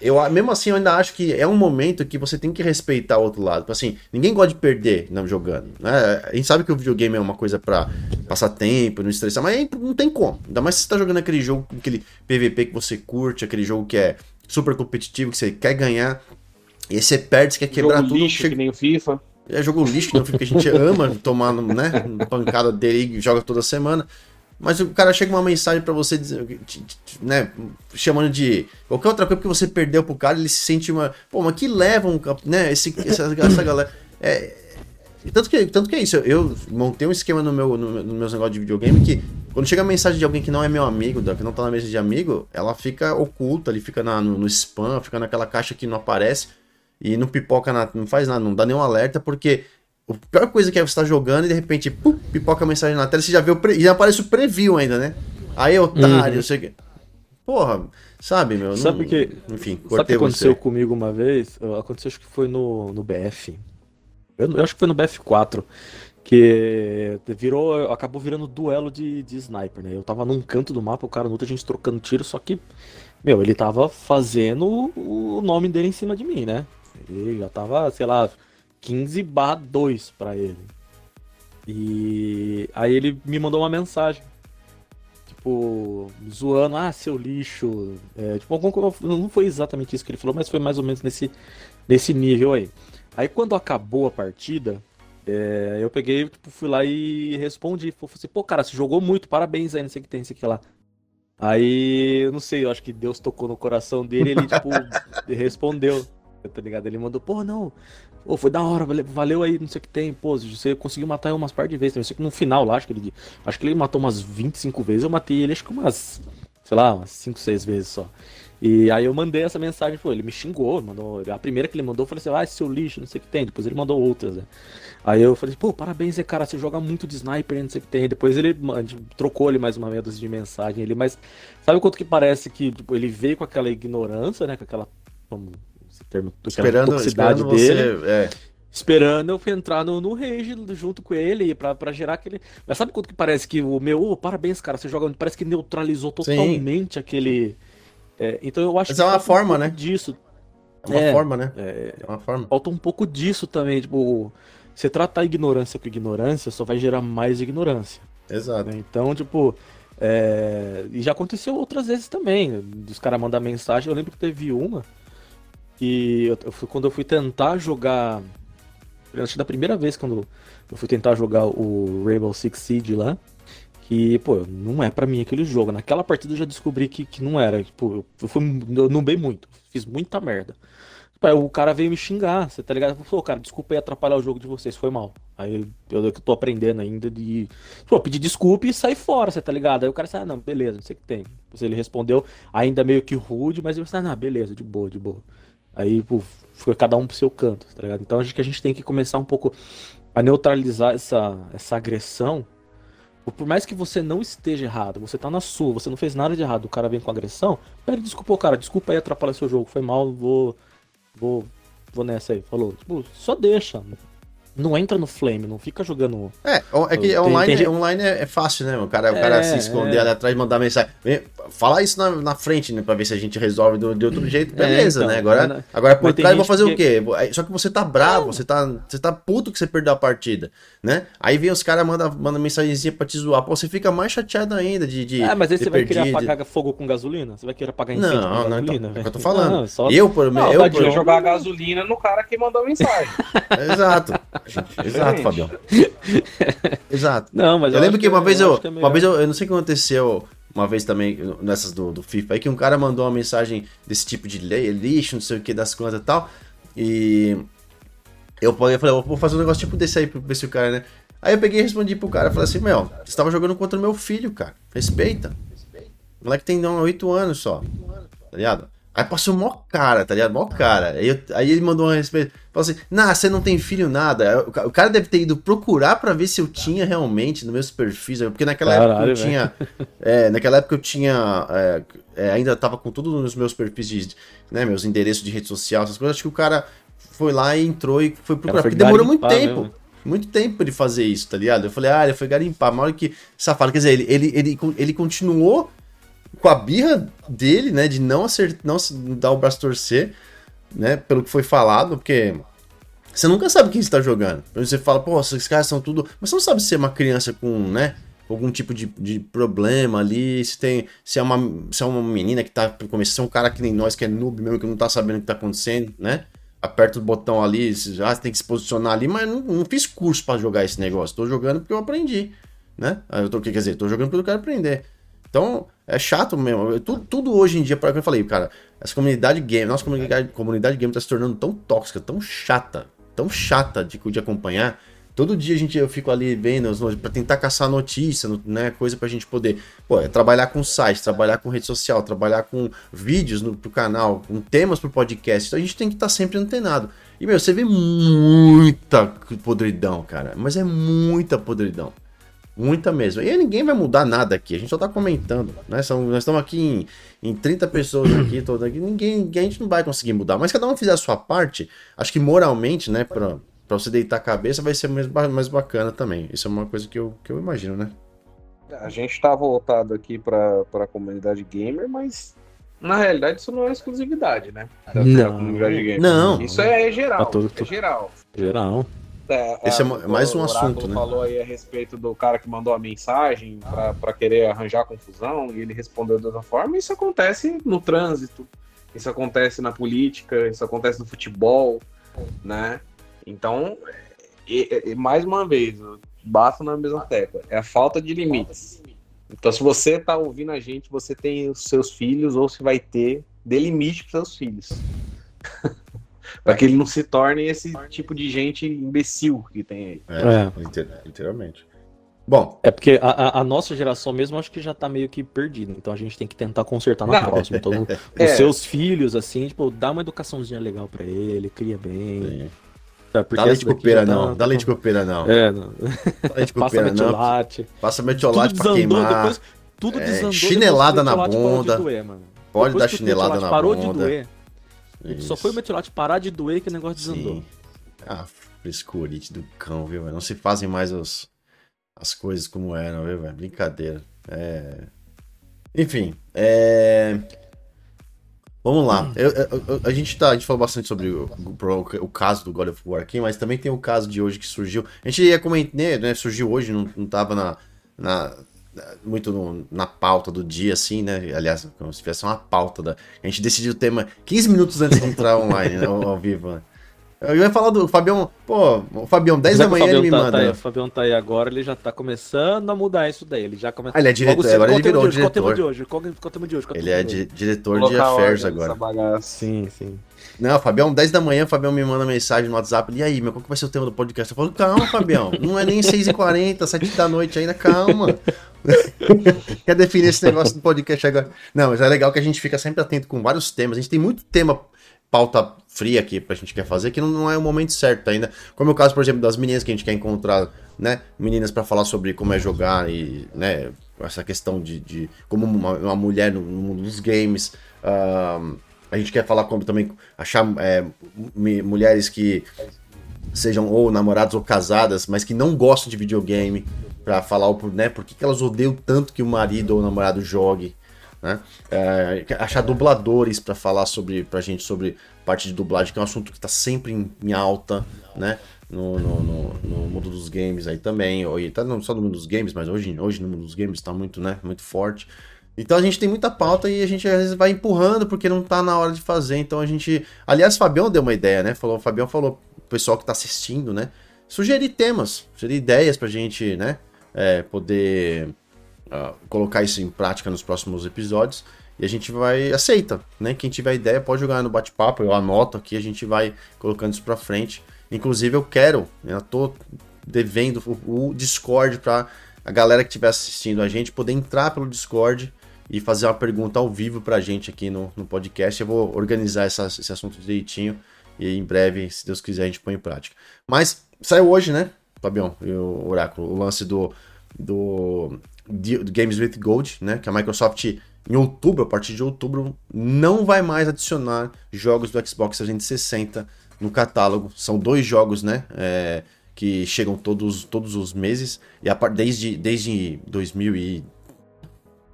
Eu, mesmo assim, eu ainda acho que é um momento que você tem que respeitar o outro lado. Tipo Assim, ninguém gosta de perder não jogando. Né? A gente sabe que o videogame é uma coisa pra passar tempo, não estressar, mas não tem como. Ainda mais se você tá jogando aquele jogo, aquele PVP que você curte, aquele jogo que é super competitivo, que você quer ganhar. E aí você perde, você quer quebrar Jogo tudo. lixo, chega- que nem o FIFA. É jogo lixo, que não fica, a gente [LAUGHS] ama tomar né, pancada dele e joga toda semana. Mas o cara chega uma mensagem pra você, né, chamando de qualquer outra coisa porque você perdeu pro cara, ele se sente uma. Pô, mas que leva um. cap- Né, esse, essa, essa [COUGHS] galera. É, tanto, que, tanto que é isso, eu montei um esquema no meu, no, no meus negócios de videogame que quando chega a mensagem de alguém que não é meu amigo, que não tá na mesa de amigo, ela fica oculta, ele fica na- no, no spam, fica naquela caixa que não aparece e não pipoca nada, não faz nada, não dá nenhum alerta, porque a pior coisa que é você estar jogando e de repente pum, pipoca a mensagem na tela, você já vê o pre... e aparece o preview ainda, né? Aí, otário, Uhum. sei que. Porra, sabe, meu? Sabe não- que- Enfim, Sabe o que aconteceu você. comigo uma vez? Aconteceu, acho que foi no, no BF. Eu, eu acho que foi no BF4. Que virou, acabou virando duelo de, de sniper, né? Eu tava num canto do mapa, o cara no outro, a gente trocando tiro, só que, meu, ele tava fazendo o nome dele em cima de mim, né? Ele já tava, sei lá, 15 barra 2 pra ele. E aí ele me mandou uma mensagem. Tipo, zoando, ah, seu lixo. É, tipo, não foi exatamente isso que ele falou, mas foi mais ou menos nesse, nesse nível aí. Aí quando acabou a partida, é, eu peguei, tipo, fui lá e respondi. Falei assim, pô, cara, você jogou muito, parabéns aí, não sei o que tem, não sei o que lá. Aí, eu não sei, eu acho que Deus tocou no coração dele, ele, tipo, [LAUGHS] respondeu, tá ligado? Ele mandou, pô, não, pô, foi da hora, valeu, aí, não sei o que tem, pô, você conseguiu matar eu umas par de vezes também. Sei que no final lá, acho que ele, acho que ele matou umas 25 vezes, eu matei ele, acho que umas, sei lá, umas 5, 6 vezes só. E aí eu mandei essa mensagem, pô, ele me xingou, mandou, a primeira que ele mandou, eu falei assim, ah, seu lixo, não sei o que tem, depois ele mandou outras, né? Aí eu falei, pô, parabéns, cara, você joga muito de sniper, não sei o que tem. Depois ele trocou ali mais uma meia dúzia de mensagem ali, mas sabe o quanto que parece que tipo, ele veio com aquela ignorância, né? Com aquela. Termo, Esperando, toxicidade esperando dele, você. É, esperando eu entrar no, no rage junto com ele pra, pra gerar aquele. Mas sabe quanto que parece que o meu, ô, parabéns, cara, você joga. Parece que neutralizou Sim. totalmente aquele. É, então eu acho Mas que é uma um forma, pouco né? Disso. é uma É. forma, né? É, É uma forma. falta um pouco disso também, tipo, você tratar a ignorância com ignorância só vai gerar mais ignorância, Exato. né? Então, tipo, É, e já aconteceu outras vezes também, dos caras mandar mensagem. Eu lembro que teve uma que eu, eu quando eu fui tentar jogar. Acho da primeira vez quando eu fui tentar jogar o Rainbow Six Siege lá. Que, pô, não é para mim aquele jogo. Naquela partida eu já descobri que, que não era. Tipo, eu, fui, eu não bem muito. Fiz muita merda. Tipo, o cara veio me xingar, você tá ligado? Falou, cara, desculpa aí atrapalhar o jogo de vocês, foi mal. Aí eu, eu tô aprendendo ainda de. Pô, pedir desculpa e sair fora, você tá ligado? Aí o cara disse, ah, não, beleza, não sei o que tem. Ele respondeu ainda meio que rude, mas eu disse, ah, não, beleza, de boa, de boa. Aí, pô, foi cada um pro seu canto, tá ligado? Então acho que a gente tem que começar um pouco a neutralizar essa, essa agressão. Por mais que você não esteja errado, você tá na sua, você não fez nada de errado, o cara vem com agressão, pede desculpa, cara, desculpa aí atrapalhar seu jogo, foi mal, vou. Vou. Vou nessa aí. Falou. Tipo, só deixa não entra no flame, não fica jogando. É, é que tem, online, tem... online é, é, fácil, né? O cara, o cara é, se esconder é. ali atrás e mandar mensagem. Falar isso na, na frente, né? Pra ver se a gente resolve do, de outro jeito, é, beleza, então, né? Agora, agora por trás eu vou fazer que... o quê? Só que você tá bravo, você tá, você tá puto que você perdeu a partida, né? Aí vem os caras, manda, manda mensagenzinha pra te zoar. Pô, você fica mais chateado ainda de. de ah, mas aí você vai querer apagar fogo com gasolina? Você vai querer apagar incêndio não, com não, gasolina? Não, então, é que eu tô falando. Não, só... Eu, por não, eu, por... jogar gasolina no cara que mandou mensagem. [LAUGHS] Exato. Exato, Fabião. [LAUGHS] Exato. Não, mas eu, eu lembro que uma vez eu, é uma vez eu, eu não sei o que aconteceu uma vez também, nessas do, do FIFA, aí que um cara mandou uma mensagem desse tipo de lei, lixo, não sei o que, das contas e tal, e eu falei, eu vou fazer um negócio tipo desse aí pra ver se o cara, né? Aí eu peguei e respondi pro cara, falei assim, meu, você tava jogando contra o meu filho, cara, respeita. O moleque tem 8 anos só, tá ligado? Aí passou mó cara, tá ligado? Mó cara. Aí, eu, aí ele mandou uma respeito. Falou assim: Nah, você não tem filho, nada. O cara deve ter ido procurar para ver se eu tinha realmente no meus perfis. Porque naquela Caralho, época eu tinha. [LAUGHS] É, naquela época eu tinha. É, é, ainda tava com tudo nos meus perfis de. Né, meus endereços de rede social, essas coisas. Acho que o cara foi lá e entrou e foi procurar. Foi porque demorou muito tempo. Mesmo. Muito tempo ele fazer isso, tá ligado? Eu falei, ah, ele foi garimpar. Uma hora que. Safado, quer dizer, ele, ele, ele, ele continuou com a birra dele, né, de não acertar, não dar o braço torcer, né, pelo que foi falado, porque você nunca sabe quem está jogando. Você fala, pô, esses caras são tudo, mas você não sabe se é uma criança com, né, algum tipo de, de problema ali, se tem, se é uma, se é uma menina que tá começando, se é um cara que nem nós que é noob mesmo que não tá sabendo o que tá acontecendo, né? Aperta o botão ali, já ah, tem que se posicionar ali, mas não, não fiz curso para jogar esse negócio. Tô jogando porque eu aprendi, né? Eu tô, quer dizer, tô jogando porque eu quero aprender. Então, é chato mesmo. Tudo, tudo hoje em dia, para que eu falei, cara, essa comunidade game, nossa comunidade, comunidade game tá se tornando tão tóxica, tão chata, tão chata de, de acompanhar. Todo dia a gente, eu fico ali vendo para tentar caçar notícia, né, coisa pra gente poder, pô, é trabalhar com site, trabalhar com rede social, trabalhar com vídeos no, pro canal, com temas pro podcast. Então a gente tem que estar tá sempre antenado. E, meu, você vê muita podridão, cara, mas é muita podridão. Muita mesmo. E ninguém vai mudar nada aqui, a gente só tá comentando, né? São, nós estamos aqui em, em 30 pessoas aqui, todas aqui, ninguém, ninguém, a gente não vai conseguir mudar. Mas cada um fizer a sua parte, acho que moralmente, né, pra, pra você deitar a cabeça vai ser mais, mais bacana também. Isso é uma coisa que eu, que eu imagino, né? A gente tá voltado aqui pra, pra comunidade gamer, mas na realidade isso não é exclusividade, né? Da, não. Da comunidade gamer. Não. Isso é geral. Todo, é geral. Geral. É, Esse é, mais um assunto, né? falou aí a respeito do cara que mandou a mensagem para querer arranjar confusão e ele respondeu de outra forma. Isso acontece no trânsito, isso acontece na política, isso acontece no futebol, né? Então, e, e, mais uma vez, basta na mesma tecla, é a falta de limites. Então, se você tá ouvindo a gente, você tem os seus filhos ou se vai ter, dê limite para seus filhos. [LAUGHS] para que ele não se torne esse tipo de gente imbecil que tem aí. É, é. literalmente. Bom. É porque a, a, nossa geração mesmo acho que já tá meio que perdida. Então a gente tem que tentar consertar na não. próxima. Então, [LAUGHS] é. os seus filhos, assim, tipo, dá uma educaçãozinha legal para ele, cria bem. É, dá leite copeira não, tá... dá leite copeira não. É, não. Dá leite copeira [LAUGHS] Passa metiolate. Passa metiolate pra queimar. Depois, tudo é, desandou. Chinelada na bunda. Doer, Pode depois dar chinelada na parou bunda. Parou de doer. Isso. Só foi o meteorite parar de doer que o negócio desandou. Sim. Ah, frescurite do cão, viu? Não se fazem mais os, as coisas como eram, viu, velho? Brincadeira. É... Enfim, é... Vamos lá. Eu, eu, a, gente tá, a gente falou bastante sobre o, o, o, caso do God of War aqui, mas também tem o caso de hoje que surgiu. A gente ia comentar, né? Surgiu hoje, não, não tava na, na muito no, na pauta do dia, assim, né? Aliás, como se tivesse uma pauta da. A gente decidiu o tema 15 minutos antes de entrar online, né? Ao, ao vivo, né? Eu ia falar do Fabião, pô, o Fabião, 10 da manhã ele me tá, manda. Tá aí, o Fabião tá aí agora, ele já tá começando a mudar isso daí. Ele já começa. Ah, ele é diretor, agora ele virou de hoje, diretor. de hoje, qual o tema de hoje? Ele é di diretor de affairs agora. Sim, sim. Não, Fabião, 10 da manhã, o Fabião me manda mensagem no WhatsApp. E aí, meu, qual que vai ser o tema do podcast? Eu falo, calma, Fabião, não é nem 6h40, 7 da noite ainda, calma. Quer definir esse negócio do podcast agora? Não, mas é legal que a gente fica sempre atento com vários temas. A gente tem muito tema pauta fria aqui pra gente quer fazer, que não, não é o momento certo ainda. Como é o caso, por exemplo, das meninas que a gente quer encontrar, né? Meninas para falar sobre como é jogar e, né? Essa questão de, de como uma, uma mulher no, no, mundo dos games. Uh, a gente quer falar como também achar é, mulheres que sejam ou namoradas ou casadas, mas que não gostam de videogame, para falar o né, por que elas odeiam tanto que o marido ou o namorado jogue. Né? É, achar dubladores para falar sobre pra gente sobre parte de dublagem, que é um assunto que está sempre em, em, alta, né? No, no, no, no, mundo dos games aí também. Ou, tá não só no mundo dos games, mas hoje, hoje no mundo dos games está muito, né, muito forte. Então a gente tem muita pauta e a gente às vezes vai empurrando porque não tá na hora de fazer. Então a gente. Aliás, o Fabião deu uma ideia, né? Falou, o Fabião falou pro pessoal que tá assistindo, né? Sugerir temas, sugerir ideias pra gente, né? É, poder uh, colocar isso em prática nos próximos episódios. E a gente vai. Aceita, né? Quem tiver ideia pode jogar no bate-papo, eu anoto aqui, a gente vai colocando isso pra frente. Inclusive, eu quero, eu tô devendo o, o Discord pra a galera que estiver assistindo a gente poder entrar pelo Discord e fazer uma pergunta ao vivo pra gente aqui no, no podcast. Eu vou organizar essa, esse assunto direitinho e em breve, se Deus quiser, a gente põe em prática. Mas saiu hoje, né, Fabião, e o Oráculo, o lance do, do, do Games with Gold, né, que a Microsoft em outubro, a partir de outubro, não vai mais adicionar jogos do Xbox 360 no catálogo. São dois jogos, né? É, que chegam todos, todos os meses. E a, desde, desde 2000 e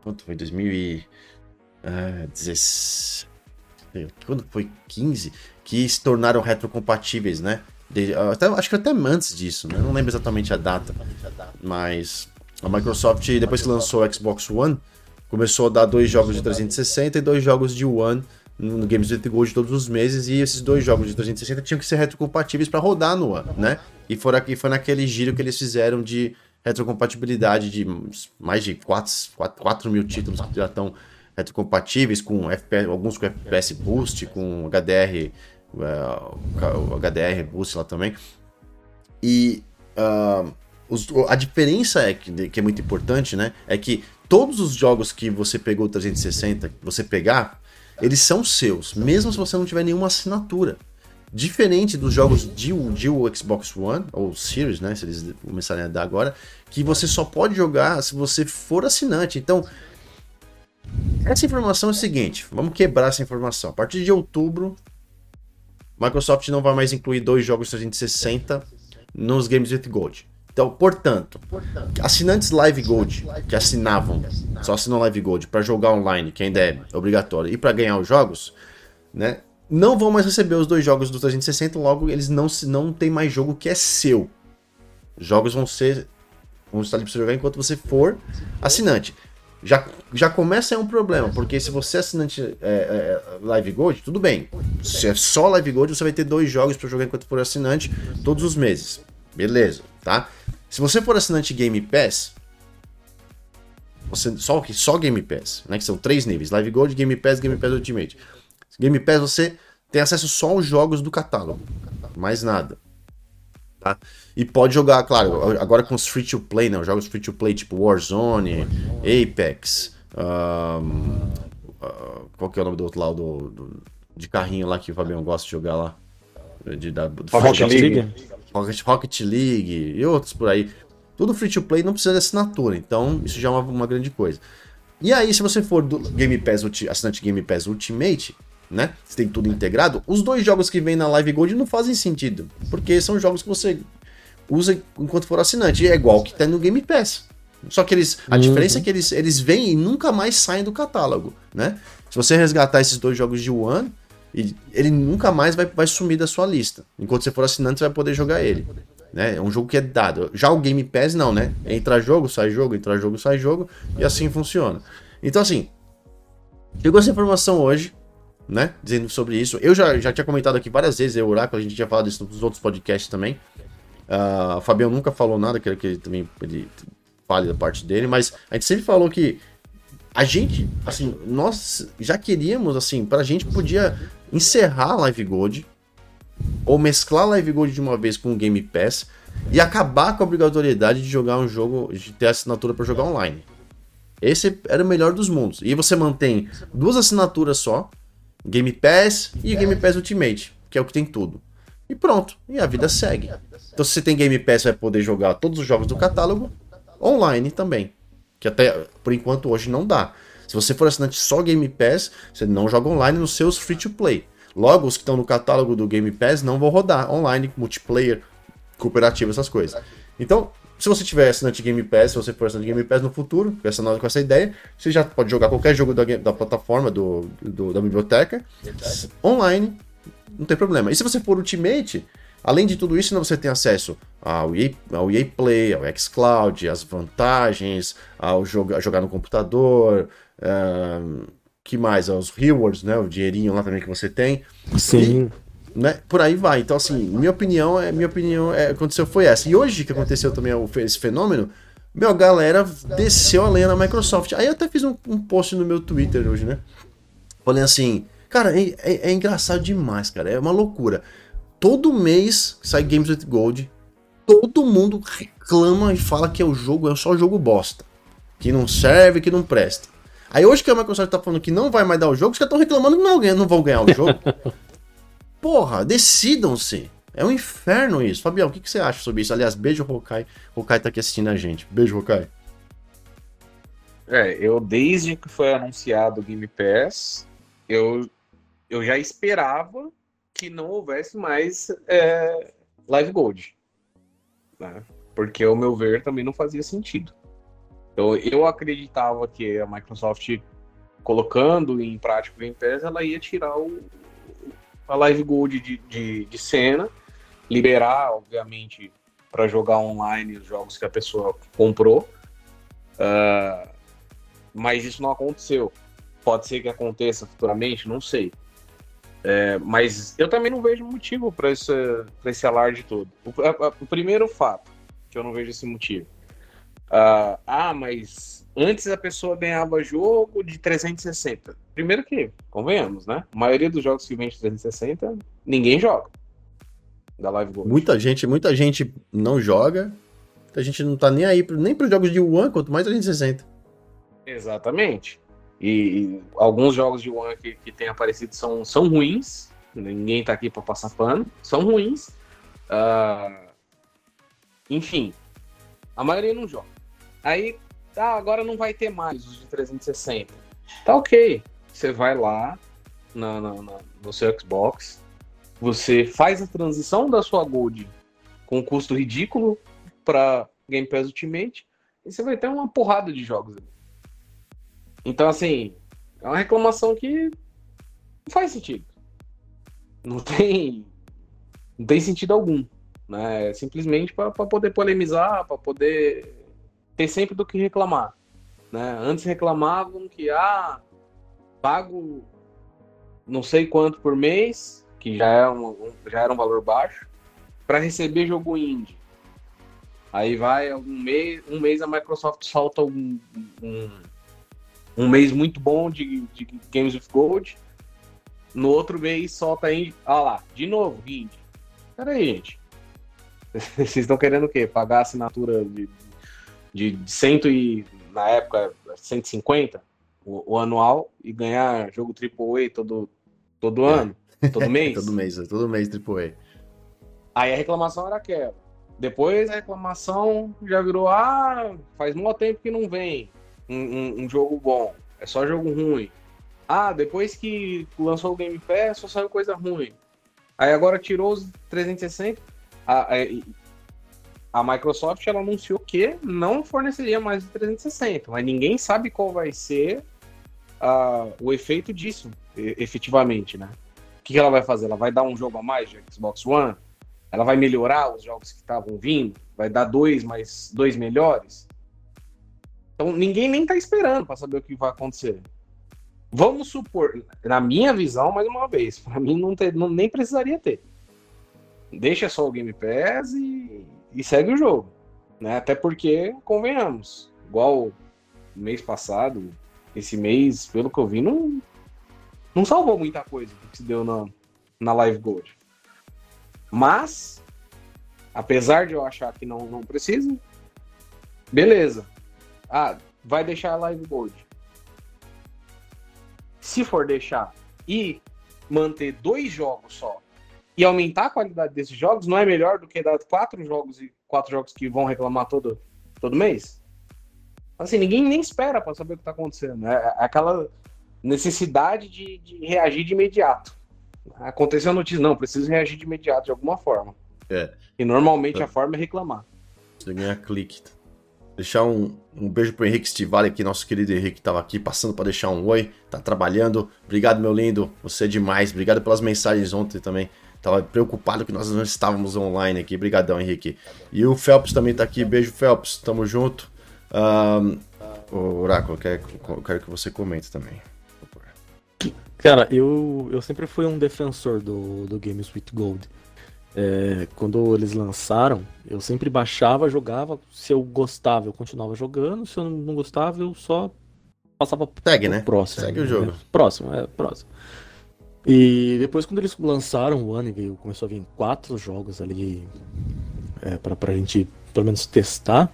Quanto foi? 2016. Ah, quando foi 15? Que se tornaram retrocompatíveis, né? Até, acho que até antes disso, né? Não lembro exatamente a data. Mas a Microsoft, depois que lançou o Xbox One, começou a dar dois jogos de 360 e dois jogos de One no Games with Gold todos os meses. E esses dois jogos de 360 tinham que ser retrocompatíveis para rodar no One, né? E foi, aqui, foi naquele giro que eles fizeram de retrocompatibilidade de mais de 4, 4, 4 mil títulos que já estão retrocompatíveis, com FPS, alguns com FPS Boost, com HDR, uh, HDR Boost lá também. E uh, os, a diferença é que, que é muito importante, né? É que todos os jogos que você pegou 360, que você pegar, eles são seus, mesmo se você não tiver nenhuma assinatura. Diferente dos jogos de, de Xbox One, ou Series, né? Se eles começarem a dar agora, que você só pode jogar se você for assinante. Então, essa informação é o seguinte: vamos quebrar essa informação. A partir de outubro, Microsoft não vai mais incluir dois jogos 360 nos Games with Gold. Então, portanto, assinantes Live Gold que assinavam, só assinam Live Gold para jogar online, que ainda é obrigatório, e para ganhar os jogos, né? não vão mais receber os dois jogos do 360, logo eles não, não tem mais jogo que é seu. Jogos vão ser. vão estar ali para você jogar enquanto você for assinante. Já, já começa a um problema, porque se você é assinante é, é, Live Gold, tudo bem. Se é só Live Gold, você vai ter dois jogos para jogar enquanto for assinante todos os meses. Beleza, tá? Se você for assinante Game Pass, você, só, só Game Pass, né? Que são três níveis: Live Gold, Game Pass, Game Pass Ultimate. Game Pass você tem acesso só aos jogos do catálogo, mais nada. Tá? E pode jogar, claro, agora com os free to play, né? Os jogos free to play tipo Warzone, Apex, um, uh, qual que é o nome do outro lado do, do, de carrinho lá que o Fabião gosta de jogar lá? De, da, do Rocket, Rocket League. Rocket, Rocket League e outros por aí. Tudo free to play não precisa de assinatura, então isso já é uma, uma grande coisa. E aí, se você for do Game Pass, assinante Game Pass Ultimate, né? Você tem tudo integrado. Os dois jogos que vem na Live Gold não fazem sentido, porque são jogos que você usa enquanto for assinante. É igual que tem no Game Pass. Só que eles. A uhum. diferença é que eles, eles vêm e nunca mais saem do catálogo, né? Se você resgatar esses dois jogos de One, ele nunca mais vai, vai sumir da sua lista. Enquanto você for assinante, você vai poder jogar ele. Né? É um jogo que é dado. Já o Game Pass não, né? Entra jogo, sai jogo, entra jogo, sai jogo, e assim funciona. Então, assim, chegou essa informação hoje, né? Dizendo sobre isso. Eu já, já tinha comentado aqui várias vezes, o Oráculo, a gente tinha falado isso nos outros podcasts também. Uh, Fabião nunca falou nada, quero que ele também ele fale da parte dele, mas a gente sempre falou que a gente, assim, nós já queríamos, assim, pra gente podia encerrar a Live Gold, ou mesclar a Live Gold de uma vez com o Game Pass, e acabar com a obrigatoriedade de jogar um jogo, de ter assinatura para jogar online. Esse era o melhor dos mundos. E você mantém duas assinaturas só, Game Pass e Game Pass Ultimate, que é o que tem tudo. E pronto, e a vida segue. Então se você tem Game Pass, vai poder jogar todos os jogos do catálogo online também. Que até por enquanto hoje não dá. Se você for assinante só Game Pass, você não joga online nos seus free to play. Logo, os que estão no catálogo do Game Pass não vão rodar online, multiplayer, cooperativo, essas coisas. Então, se você tiver assinante Game Pass, se você for assinante Game Pass no futuro, com essa, com essa ideia, você já pode jogar qualquer jogo da, da plataforma, do, do, da biblioteca, online, não tem problema. E se você for Ultimate, Além de tudo isso, você tem acesso ao EA, ao EA Play, ao xCloud, as vantagens, ao joga, jogar no computador, uh, que mais? Aos rewards, né? O dinheirinho lá também que você tem. Sim. E, né? Por aí vai. Então, assim, minha opinião é minha opinião é aconteceu foi essa. E hoje que aconteceu também esse fenômeno, meu galera desceu a lenha na Microsoft. Aí eu até fiz um, um post no meu Twitter hoje, né? Falei assim, cara, é, é, é engraçado demais, cara. É uma loucura todo mês sai Games with Gold. Todo mundo reclama e fala que é o jogo, é só jogo bosta. Que não serve, que não presta. Aí hoje que a Microsoft tá falando que não vai mais dar o jogo, os caras estão reclamando que não, não vão ganhar o jogo. [LAUGHS] Porra, decidam-se. É um inferno isso. Fabião, o que, que, você acha sobre isso? Aliás, beijo, Hokai. Hokai tá aqui assistindo a gente. Beijo, Hokai. É, eu desde que foi anunciado o Game Pass, eu, eu já esperava que não houvesse mais é, Live Gold. Né? Porque, ao meu ver, também não fazia sentido. Então, eu acreditava que a Microsoft, colocando em prática o Game Pass, ela ia tirar o, a Live Gold de, de, de cena, liberar, obviamente, para jogar online os jogos que a pessoa comprou. Uh, mas isso não aconteceu. Pode ser que aconteça futuramente, não sei. É, mas eu também não vejo motivo para esse, esse alarde todo. O, a, o, primeiro fato, que eu não vejo esse motivo. Uh, ah, mas antes a pessoa ganhava jogo de 360. Primeiro que, convenhamos, né? A maioria dos jogos que vem de 360, ninguém joga. Da Live Gold. Muita gente, muita gente não joga. A gente não tá nem aí nem para os jogos de One, quanto mais 360. Exatamente. E, alguns jogos de One que, que têm aparecido são, são ruins. Ninguém tá aqui para passar pano. São ruins. Uh, enfim, a maioria não joga. Aí, tá, agora não vai ter mais os de 360. Tá ok. Você vai lá na, no seu Xbox, você faz a transição da sua Gold com um custo ridículo para Game Pass Ultimate e você vai ter uma porrada de jogos ali. Então, assim, é uma reclamação que não faz sentido. Não [LAUGHS] tem, não tem sentido algum. Né? É simplesmente para poder polemizar, para poder ter sempre do que reclamar. Né? Antes reclamavam que, ah, pago não sei quanto por mês, que já, é um, já era um valor baixo, para receber jogo indie. Aí vai um mês, um mês a Microsoft solta um, um, um mês muito bom de, de Games of Gold. No outro mês solta aí. Olha lá, de novo, Indie. Peraí, gente. [LAUGHS] Vocês estão querendo o quê? Pagar assinatura de, de, de cento e. Na época, 150 o, o anual e ganhar jogo AAA todo, todo é. ano, todo [LAUGHS] mês? todo mês, todo mês AAA. Aí a reclamação era aquela. Depois a reclamação já virou: ah, faz muito tempo que não vem um, um, um, jogo bom, é só jogo ruim. Ah, depois que lançou o Game Pass, só saiu coisa ruim. Aí agora tirou os 360. A, a, a Microsoft ela anunciou que não forneceria mais o 360, mas ninguém sabe qual vai ser uh, o efeito disso, efetivamente, né? O que, que ela vai fazer? Ela vai dar um jogo a mais de Xbox One? Ela vai melhorar os jogos que estavam vindo? Vai dar dois mais dois melhores? Então ninguém nem tá esperando para saber o que vai acontecer. Vamos supor, na minha visão, mais uma vez, para mim não, ter, não nem precisaria ter. Deixa só o Game Pass e, e segue o jogo. Né? Até porque, convenhamos, igual mês passado, esse mês, pelo que eu vi, não, não salvou muita coisa que se deu na, na Live Gold. Mas, apesar de eu achar que não, não precisa, beleza. Ah, vai deixar a Live Gold. Se for deixar e manter dois jogos só e aumentar a qualidade desses jogos, não é melhor do que dar quatro jogos e quatro jogos que vão reclamar todo, todo mês? Assim, ninguém nem espera para saber o que está acontecendo. É, é aquela necessidade de, de, reagir de imediato. Aconteceu a notícia, não, preciso reagir de imediato de alguma forma. É. E normalmente é. a forma é reclamar. Você ganha clique. Deixar um, um beijo pro Henrique Stivali aqui, nosso querido Henrique estava aqui passando para deixar um oi, tá trabalhando. Obrigado, meu lindo, você é demais. Obrigado pelas mensagens ontem também. Tava preocupado que nós não estávamos online aqui. Obrigadão, Henrique. E o Phelps também tá aqui. Beijo, Phelps. Tamo junto. Um, Oráculo, quero, quero que você comente também. Cara, eu, eu sempre fui um defensor do, do Games with Gold. É, quando eles lançaram, eu sempre baixava, jogava. Se eu gostava, eu continuava jogando. Se eu não gostava, eu só passava Segue, né? próximo. Segue o jogo. Né? Próximo, é, próximo. E depois, quando eles lançaram o e veio, começou a vir quatro jogos ali é, pra, pra gente, pelo menos, testar,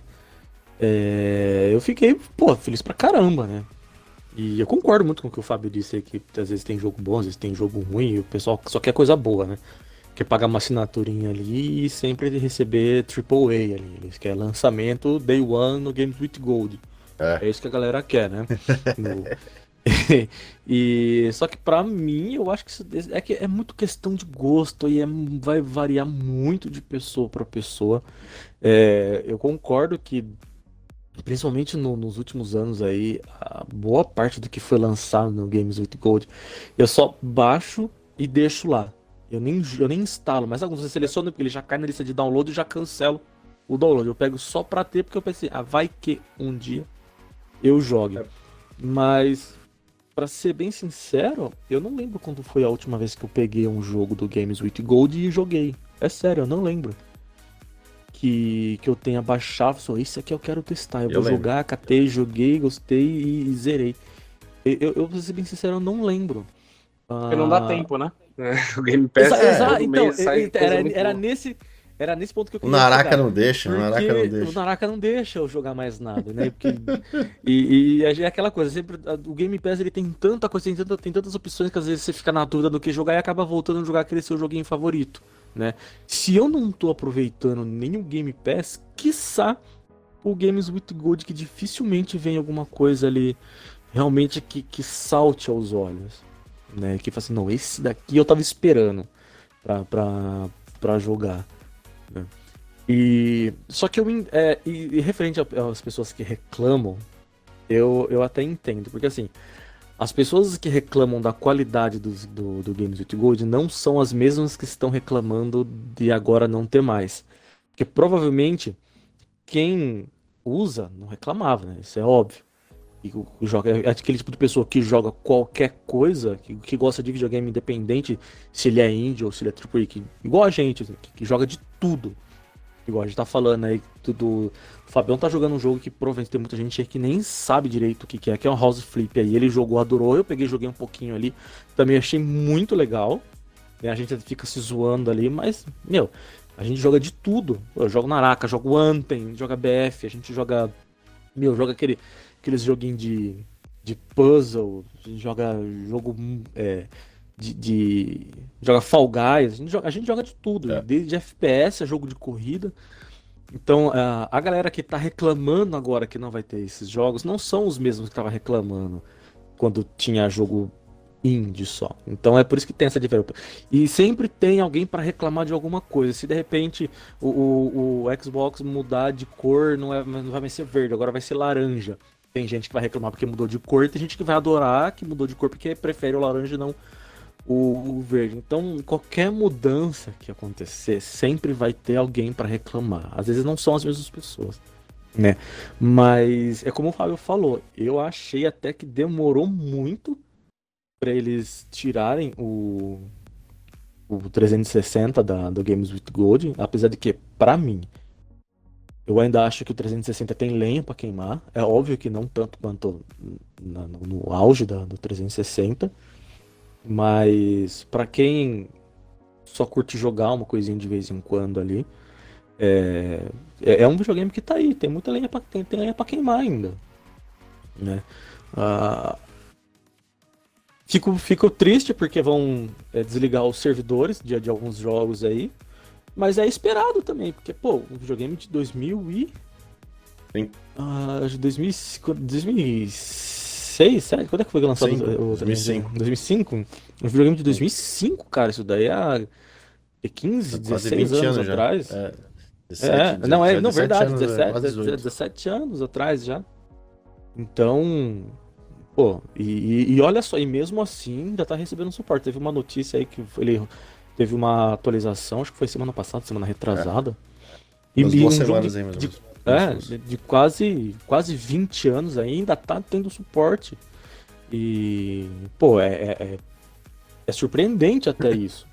é, eu fiquei, pô, feliz pra caramba, né? E eu concordo muito com o que o Fábio disse aí, que às vezes tem jogo bom, às vezes tem jogo ruim, e o pessoal só quer coisa boa, né? Quer pagar uma assinaturinha ali e sempre receber AAA ali. Eles querem lançamento Day One no Games with Gold. É, é isso que a galera quer, né? [LAUGHS] no... [LAUGHS] e só que para mim eu acho que isso é que é muito questão de gosto e é, vai variar muito de pessoa para pessoa. É, eu concordo que principalmente no, nos últimos anos aí, a boa parte do que foi lançado no Games with Gold, eu só baixo e deixo lá. Eu nem, eu nem instalo, mas alguns eu seleciono porque ele já cai na lista de download e já cancelo o download. Eu pego só pra ter porque eu pensei, ah, vai que um dia eu jogue. É. Mas para ser bem sincero, eu não lembro quando foi a última vez que eu peguei um jogo do Games with Gold e joguei. É sério, eu não lembro. Que, que eu tenha baixado, só esse aqui eu quero testar. Eu, eu vou lembro. jogar, catei, joguei, gostei e, e zerei. Eu, eu, eu, vou ser bem sincero, eu não lembro. Porque ah... não dá ah, tempo, né? [LAUGHS] O Game Pass Exa, é, exa, então, era, era nesse era nesse ponto que eu queria O Naraka chegar, não deixa, o Naraka não deixa. O Naraka não deixa eu jogar mais nada, né? Porque, [LAUGHS] e, e é aquela coisa, sempre, o Game Pass ele tem tanta coisa, tem, tanta, tem tantas opções que às vezes você fica na dúvida do que jogar e acaba voltando a jogar aquele seu joguinho favorito, né? Se eu não tô aproveitando nenhum Game Pass, quiçá o Games with Gold, que dificilmente vem alguma coisa ali realmente que, que salte aos olhos, né? Que fala assim, não, esse daqui eu tava esperando pra, pra, pra jogar. Né? E só que eu é, e, e referente às pessoas que reclamam, eu, eu até entendo, porque assim, as pessoas que reclamam da qualidade do, do, do Games with Gold não são as mesmas que estão reclamando de agora não ter mais. Porque provavelmente quem usa não reclamava, né? Isso é óbvio. Joga, é aquele tipo de pessoa que joga qualquer coisa, que, que gosta de videogame independente, se ele é indie ou se ele é AAA, que, igual a gente, assim, que, que, joga de tudo. Igual a gente tá falando aí, do, o Fabião tá jogando um jogo que provavelmente tem muita gente aí que nem sabe direito o que, que é, que é um House Flip aí. Ele jogou, adorou, eu peguei joguei um pouquinho ali, também achei muito legal. Né? A gente fica se zoando ali, mas, meu, a gente joga de tudo. Eu jogo Naraka, jogo Anthem, joga BF, a gente joga. Meu, joga aquele aqueles joguinhos de, de puzzle, joga jogo é, de, de, joga Fall Guys, a gente joga, a gente joga de tudo, é. desde FPS a jogo de corrida. Então, a, a galera que tá reclamando agora que não vai ter esses jogos não são os mesmos que tava reclamando quando tinha jogo indie só. Então é por isso que tem essa diferença. E sempre tem alguém para reclamar de alguma coisa. Se de repente o, o, o, Xbox mudar de cor, não, é, não vai mais ser verde, agora vai ser laranja. Tem gente que vai reclamar porque mudou de cor, tem gente que vai adorar que mudou de cor porque prefere o laranja e não o, o verde. Então, qualquer mudança que acontecer, sempre vai ter alguém para reclamar. Às vezes não são as mesmas pessoas, né? Mas é como o Fábio falou, eu achei até que demorou muito para eles tirarem o o 360 da, do Games with Gold, apesar de que, para mim, eu ainda acho que o 360 tem lenha para queimar. É óbvio que não tanto quanto na, no, no, auge da, do 360, mas para quem só curte jogar uma coisinha de vez em quando ali, é, é, é um videogame que tá aí, tem muita lenha para tem, tem lenha para queimar ainda, né? Ah, fico, fico triste porque vão é, desligar os servidores de, de alguns jogos aí, mas é esperado também, porque pô, um videogame de 2000 e Sim. Uh, 2006 2006, sério? Quando é que foi lançado Sim, o, 2005. 2005? Um videogame de 2005, cara, isso daí é 15, 16 anos já. atrás. É, 17, é, não, é, não, verdade, anos, 17, quase 18. 17 anos atrás já. Então, pô, e, e olha só, e mesmo assim ainda tá recebendo suporte. Teve uma notícia aí que ele teve uma atualização, acho que foi semana passada, semana retrasada. É. Umas duas um semanas de, aí, de- é, de, de quase, quase 20 anos ainda tá tendo suporte. E, pô, é, é, é- é surpreendente até [LAUGHS] isso.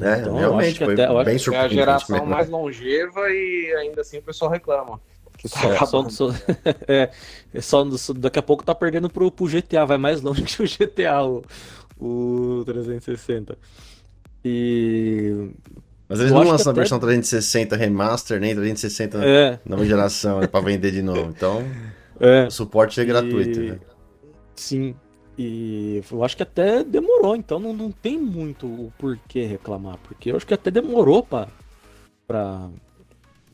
É, Então, realmente, foi até- bem É a surpreendente. geração mesmo. mais longeva e ainda assim o pessoal reclama. Tá Só, só- [LAUGHS] é, é só- daqui a pouco tá perdendo pro, pro GTA, vai mais longe que o GTA, o, o 360. E. Mas eles Eu não lançam a até- versão 360 remaster, nem 360 É, nova geração, né, pra vender de novo. Então, é. o suporte é gratuito, E- né? Sim. E eu acho que até demorou, então não, não tem muito o porquê reclamar, porque eu acho que até demorou pra, pra,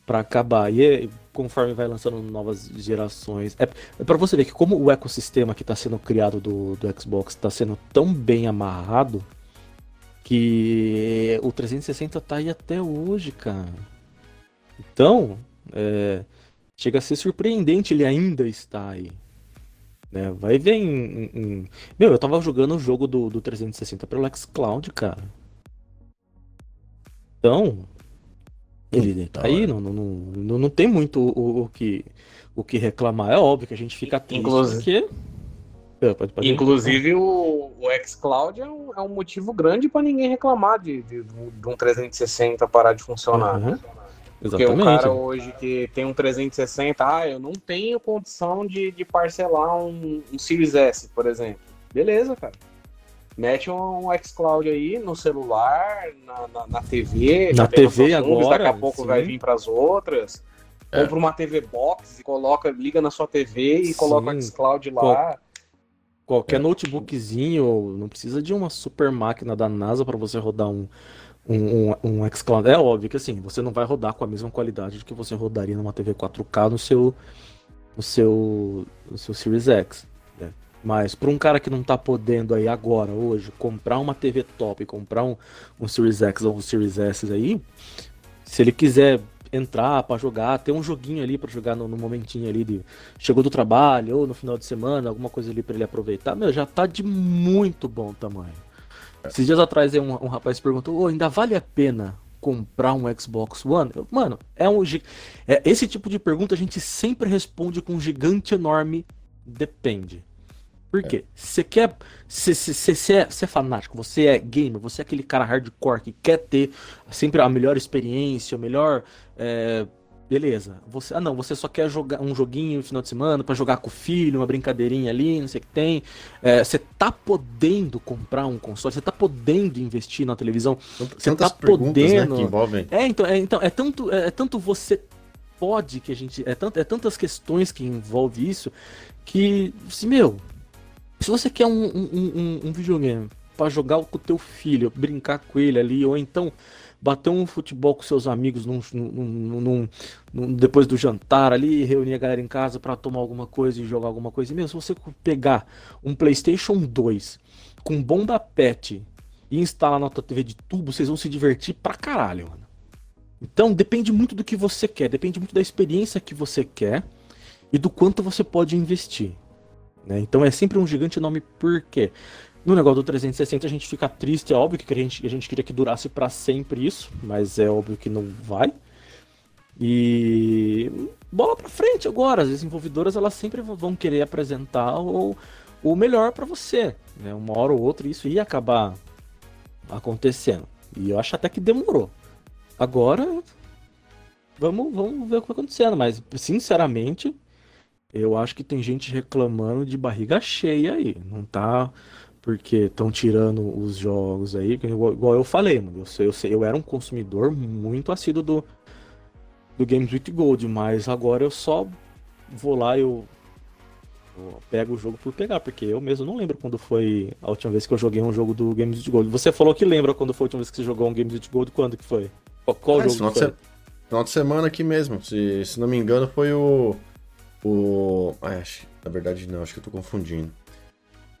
pra acabar. E é- conforme vai lançando novas gerações. É, é para você ver que como o ecossistema que está sendo criado do, do Xbox está sendo tão bem amarrado que o 360 tá aí até hoje, cara. Então, é, chega a ser surpreendente ele ainda estar aí. Né? Vai ver em, em- Meu, eu tava jogando o jogo do, do 360 pelo xCloud, cara. Então, ele tá da aí, não, não, não, não, tem muito o, o que, o que reclamar. É óbvio que a gente fica triste Inclusive- porque... É, pode- pode- Inclusive, o, o xCloud é um, é um motivo grande para ninguém reclamar de, de, de um 360 parar de funcionar. Uhum. né? Porque Exatamente. o cara hoje que tem um 360, ah, eu não tenho condição de, de parcelar um, um Series S, por exemplo. Beleza, cara. Mete um, um xCloud aí no celular, na, na, na TV. Na TV agora, Daqui a pouco sim. vai vir para as outras. É. Compra uma TV Box e coloca, liga na sua TV e Sim. coloca o xCloud lá. Qual- Qualquer É. notebookzinho, não precisa de uma super máquina da NASA para você rodar um, um, um, um xCloud. É óbvio que assim, você não vai rodar com a mesma qualidade que você rodaria numa TV 4K no seu, no seu, no seu Series X. né? Mas para um cara que não tá podendo aí agora, hoje, comprar uma TV top, comprar um, um Series X ou um Series S aí, se ele quiser entrar para jogar, ter um joguinho ali para jogar no, no momentinho ali de chegou do trabalho ou no final de semana, alguma coisa ali para ele aproveitar, meu, já tá de muito bom tamanho. Esses dias atrás um, um rapaz perguntou, "Ô, ainda vale a pena comprar um Xbox One? Eu, Mano, é um é, esse tipo de pergunta a gente sempre responde com um gigante enorme, depende. Por quê? Você quer. Você é, é fanático, você é gamer, você é aquele cara hardcore que quer ter sempre a melhor experiência, o melhor. é, beleza. Você, ah, não, você só quer jogar um joguinho no final de semana pra jogar com o filho, uma brincadeirinha ali, não sei o que tem. Você tá podendo comprar um console, você tá podendo investir na televisão. Você tá perguntas, né, podendo- que envolvem. É, então, é, então, é tanto, é, é tanto você pode que a gente. É, tanto, é tantas questões que envolve isso que, se, meu, se você quer um, um, um, um videogame pra jogar com o teu filho, brincar com ele ali, ou então bater um futebol com seus amigos num, num- num- depois do jantar ali, reunir a galera em casa pra tomar alguma coisa e jogar alguma coisa. E mesmo se você pegar um PlayStation 2 com bomba pet e instalar na tua TV de tubo, vocês vão se divertir pra caralho, mano. Então depende muito do que você quer, depende muito da experiência que você quer e do quanto você pode investir. Né? Então é sempre um gigante enorme por quê? No negócio do 360 a gente fica triste, é óbvio que a gente, a gente queria que durasse para sempre isso, mas é óbvio que não vai. E bola para frente agora, as desenvolvedoras elas sempre vão querer apresentar o, o melhor para você. Né? Uma hora ou outra isso ia acabar acontecendo. E eu acho até que demorou. Agora, vamos, vamos ver o que vai acontecendo. Mas, sinceramente, eu acho que tem gente reclamando de barriga cheia aí. Não tá porque estão tirando os jogos aí. Igual, igual eu falei, mano. Eu, eu, eu era um consumidor muito assíduo do, do Games with Gold, mas agora eu só vou lá e eu, eu pego o jogo por pegar, porque eu mesmo não lembro quando foi a última vez que eu joguei um jogo do Games with Gold. Você falou que lembra quando foi a última vez que você jogou um Games with Gold, quando que foi? Qual, qual é, jogo foi? Final de semana aqui mesmo, se, se não me engano foi o... o... Ah, acho, na verdade não, acho que eu tô confundindo.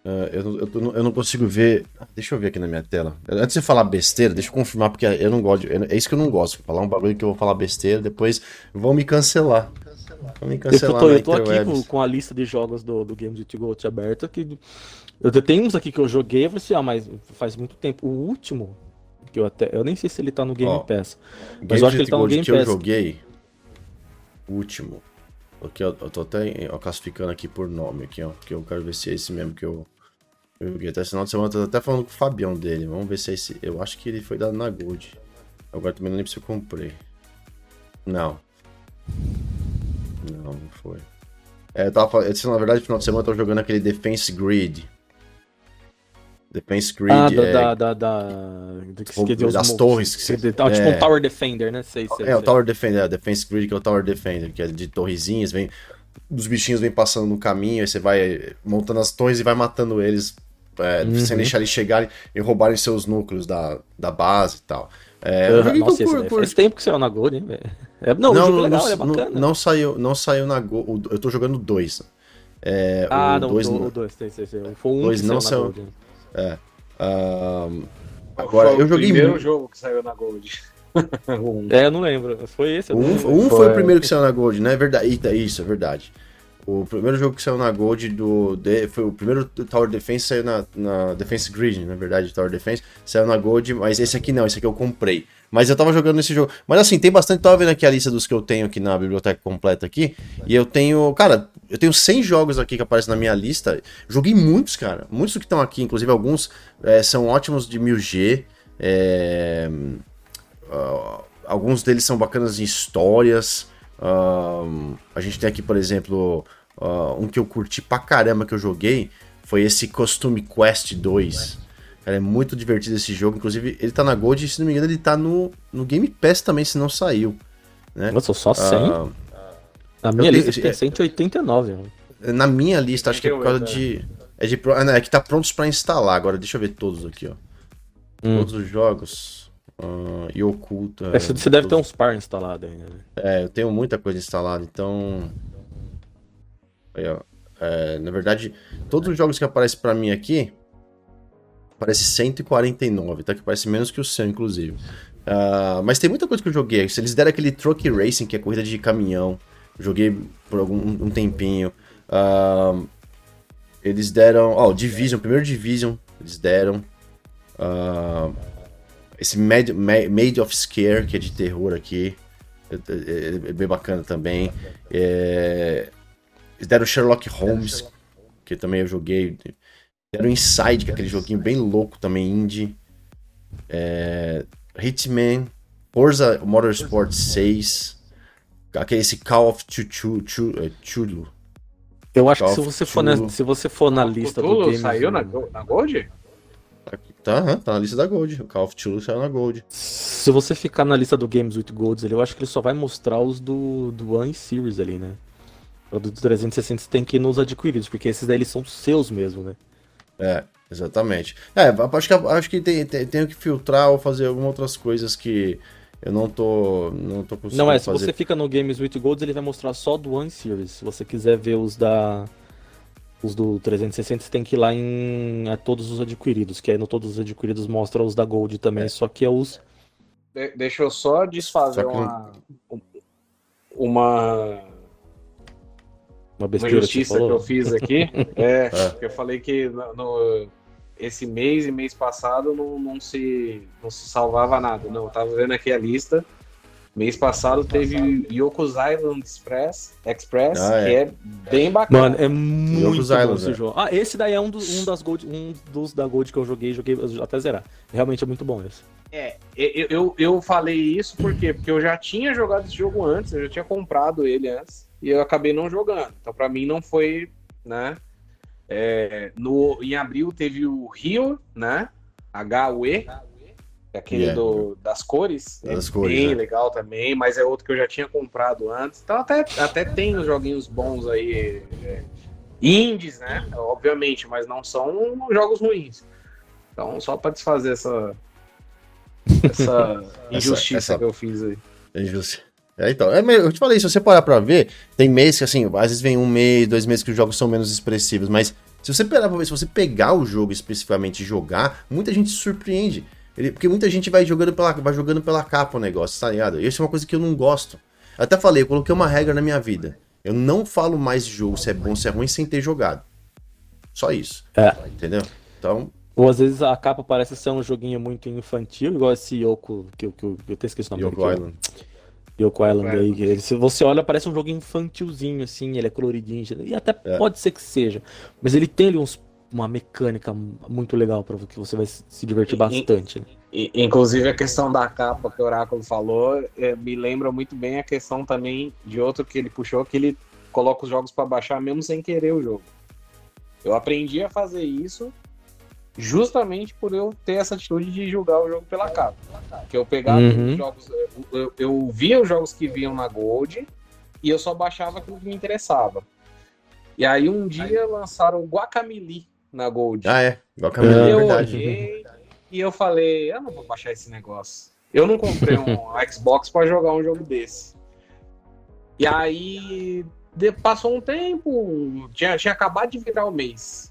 Uh, eu, eu, eu, não consigo ver. Deixa eu ver aqui na minha tela. Antes de falar besteira, deixa eu confirmar, porque eu não gosto. De, é isso que eu não gosto. Falar um bagulho que eu vou falar besteira, depois vão me cancelar. Vão me cancelar. Eu tô, eu tô aqui com, com, a lista de jogos do, do Games with Gold aberta. Que eu tenho uns aqui que eu joguei. Eu falei assim, ah, mas faz muito tempo. O último, que eu até. Eu nem sei se ele tá no Game Ó, Pass. Mas eu acho que ele tá no Game Pass. que eu joguei. Último. Aqui, eu, eu tô até ó, classificando aqui por nome aqui, ó. Porque eu quero ver se é esse mesmo que eu. Eu joguei até final de semana, tô até falando com o Fabião dele. Vamos ver se é esse. Eu acho que ele foi dado na Gold. Agora também não lembro se eu comprei. Não. Não, não foi. É, eu tava esse, na verdade, no final de semana eu tava jogando aquele Defense Grid. Defense Grid. Ah, é... da, da, da, da das torres. Que, tipo é... um Tower Defender, né? Sei, sei, é, sei. o Tower Defender, é, Defense Grid, que é o Tower Defender, que é de torrezinhas, vem. Os bichinhos vêm passando no caminho, aí você vai montando as torres e vai matando eles é, uhum. sem deixar eles chegarem e roubarem seus núcleos da, da base e tal. É, uhum. Nossa, por, por... faz tempo que saiu na Gold, hein, é, não, não, o legal, não, é bacana. Não, não, saiu, não saiu na Gold. Eu tô jogando dois. É, ah, o não, dois, o dois, tem, tem, tem. Foi um dois não saiu. Gold, é. Um, agora, eu joguei. O primeiro muito... jogo que saiu na Gold. [LAUGHS] é, eu não lembro. Foi esse? Um, um foi... foi... o primeiro que saiu na Gold, né? É verdade. Isso, é verdade. O primeiro jogo que saiu na Gold do. De, foi o primeiro Tower Defense saiu na, na Defense Grid, na verdade, Tower Defense. Saiu na Gold, mas esse aqui não, esse aqui eu comprei. Mas eu tava jogando nesse jogo. Mas assim, tem bastante. Tava vendo aqui a lista dos que eu tenho aqui na biblioteca completa aqui. E eu tenho. Cara, eu tenho 100 jogos aqui que aparecem na minha lista. Joguei muitos, cara. Muitos que estão aqui, inclusive alguns é, são ótimos de 1000G. É, uh, alguns deles são bacanas em histórias. Uh, a gente tem aqui, por exemplo. Uh, um que eu curti pra caramba que eu joguei foi esse Costume Quest 2. Cara, é muito divertido esse jogo. Inclusive, ele tá na Gold e, se não me engano, ele tá no, no Game Pass também, se não saiu. Né? Nossa, só 100? Uh, na minha lista tem 189. Mano. Na minha lista, acho que é por causa de... É, de, é que tá prontos para instalar agora. Deixa eu ver todos aqui, ó. Hum. Todos os jogos. Uh, e oculta. É, você deve todos... ter uns par instalados ainda. Né? É, eu tenho muita coisa instalada, então. Aí, ó. É, na verdade, todos os jogos que aparecem para mim aqui parece 149, tá? Que parece menos que o seu, inclusive. Uh, mas tem muita coisa que eu joguei. Eles deram aquele Truck Racing, que é corrida de caminhão, joguei por algum um tempinho. Uh, eles deram. Ó, oh, Division, primeiro Division, eles deram. Uh, esse Made, Made of Scare, que é de terror aqui. É, é, é bem bacana também. É, eles deram Sherlock Holmes, que também eu joguei. Deram Inside, que é aquele joguinho bem louco também, indie. É, Hitman, Forza Motorsport 6. Aquele esse Call of Chulu. Eu acho Call que se você, for na, se você for na lista do game. saiu na, na Gold? Tá, tá na lista da Gold. O Call of Chulu saiu na Gold. Se você ficar na lista do Games with Golds ali, eu acho que ele só vai mostrar os do, do One Series ali, né? O do 360 você tem que ir nos adquiridos, porque esses daí eles são seus mesmo, né? É, exatamente. É, acho que, acho que tem, tem, tenho que filtrar ou fazer algumas outras coisas que eu não tô, não tô conseguindo Não, é, se fazer. você fica no Games with Golds, ele vai mostrar só do One Series. Se você quiser ver os da... Os do 360, você tem que ir lá em a todos os adquiridos, que aí no todos os adquiridos mostra os da Gold também, é. só que é os... De, deixa eu só desfazer só que... uma... Uma uma, uma justiça que, que, eu fiz aqui. [LAUGHS] é, é. eu falei que no, no, esse mês e mês passado não, não, se, não se salvava nada. Não, eu tava vendo aqui a lista. Mês passado teve Yoko's Island Express, Express Ah, que é. é bem bacana. Mano, é muito Yokos bom Island, esse é. jogo. Ah, esse daí é um, dos um das Gold, um dos da Gold que eu joguei, joguei até zerar. Realmente é muito bom esse. É, eu, eu, eu falei isso por quê? Porque eu já tinha jogado esse jogo antes, eu já tinha comprado ele antes, e eu acabei não jogando. Então, pra mim, não foi, né? É, no, em abril teve o Rio, né? HUE, é aquele Yeah. do, das cores. Das é cores, bem né? legal também, mas é outro que eu já tinha comprado antes. Então, até, até tem uns joguinhos bons aí. É, indies, né? Obviamente, mas não são jogos ruins. Então, só pra desfazer essa, essa [LAUGHS] injustiça essa- que eu fiz aí. É justo. É, então, é, eu te falei, se você parar pra ver, tem mês que, assim, às vezes vem um mês, dois meses que os jogos são menos expressivos, mas se você parar pra ver, se você pegar o jogo especificamente e jogar, muita gente se surpreende. Ele- porque muita gente vai jogando, pela, vai jogando pela capa o negócio, tá ligado? E isso é uma coisa que eu não gosto. Eu até falei, eu coloquei uma regra na minha vida. Eu não falo mais de jogo se é bom, se é ruim, sem ter jogado. Só isso. É. Entendeu? Então, Ou às vezes a capa parece ser um joguinho muito infantil, igual esse Yoko, que, eu- que eu, até esqueci o nome Yoko dele, Island. Yoko Island aí. ele- se você olha, parece um jogo infantilzinho, assim, ele é coloridinho. E até É. pode ser que seja. Mas ele tem ali uns, uma mecânica muito legal para que você vai se divertir bastante. né? E, inclusive a questão da capa que o Oráculo falou é, me lembra muito bem a questão também de outro que ele puxou, que ele coloca os jogos para baixar mesmo sem querer o jogo. Eu aprendi a fazer isso justamente por eu ter essa atitude de julgar o jogo pela capa. Que eu pegava Uhum. os jogos, eu, eu- eu via os jogos que vinham na Gold e eu só baixava aquilo que me interessava. E aí um dia lançaram o Guacamole na Gold. Ah, é. Camila, É. é eu verdade. olhei e eu falei, eu não vou baixar esse negócio. Eu não comprei um [LAUGHS] Xbox pra jogar um jogo desse. E aí de- passou um tempo, tinha, tinha acabado de virar o mês.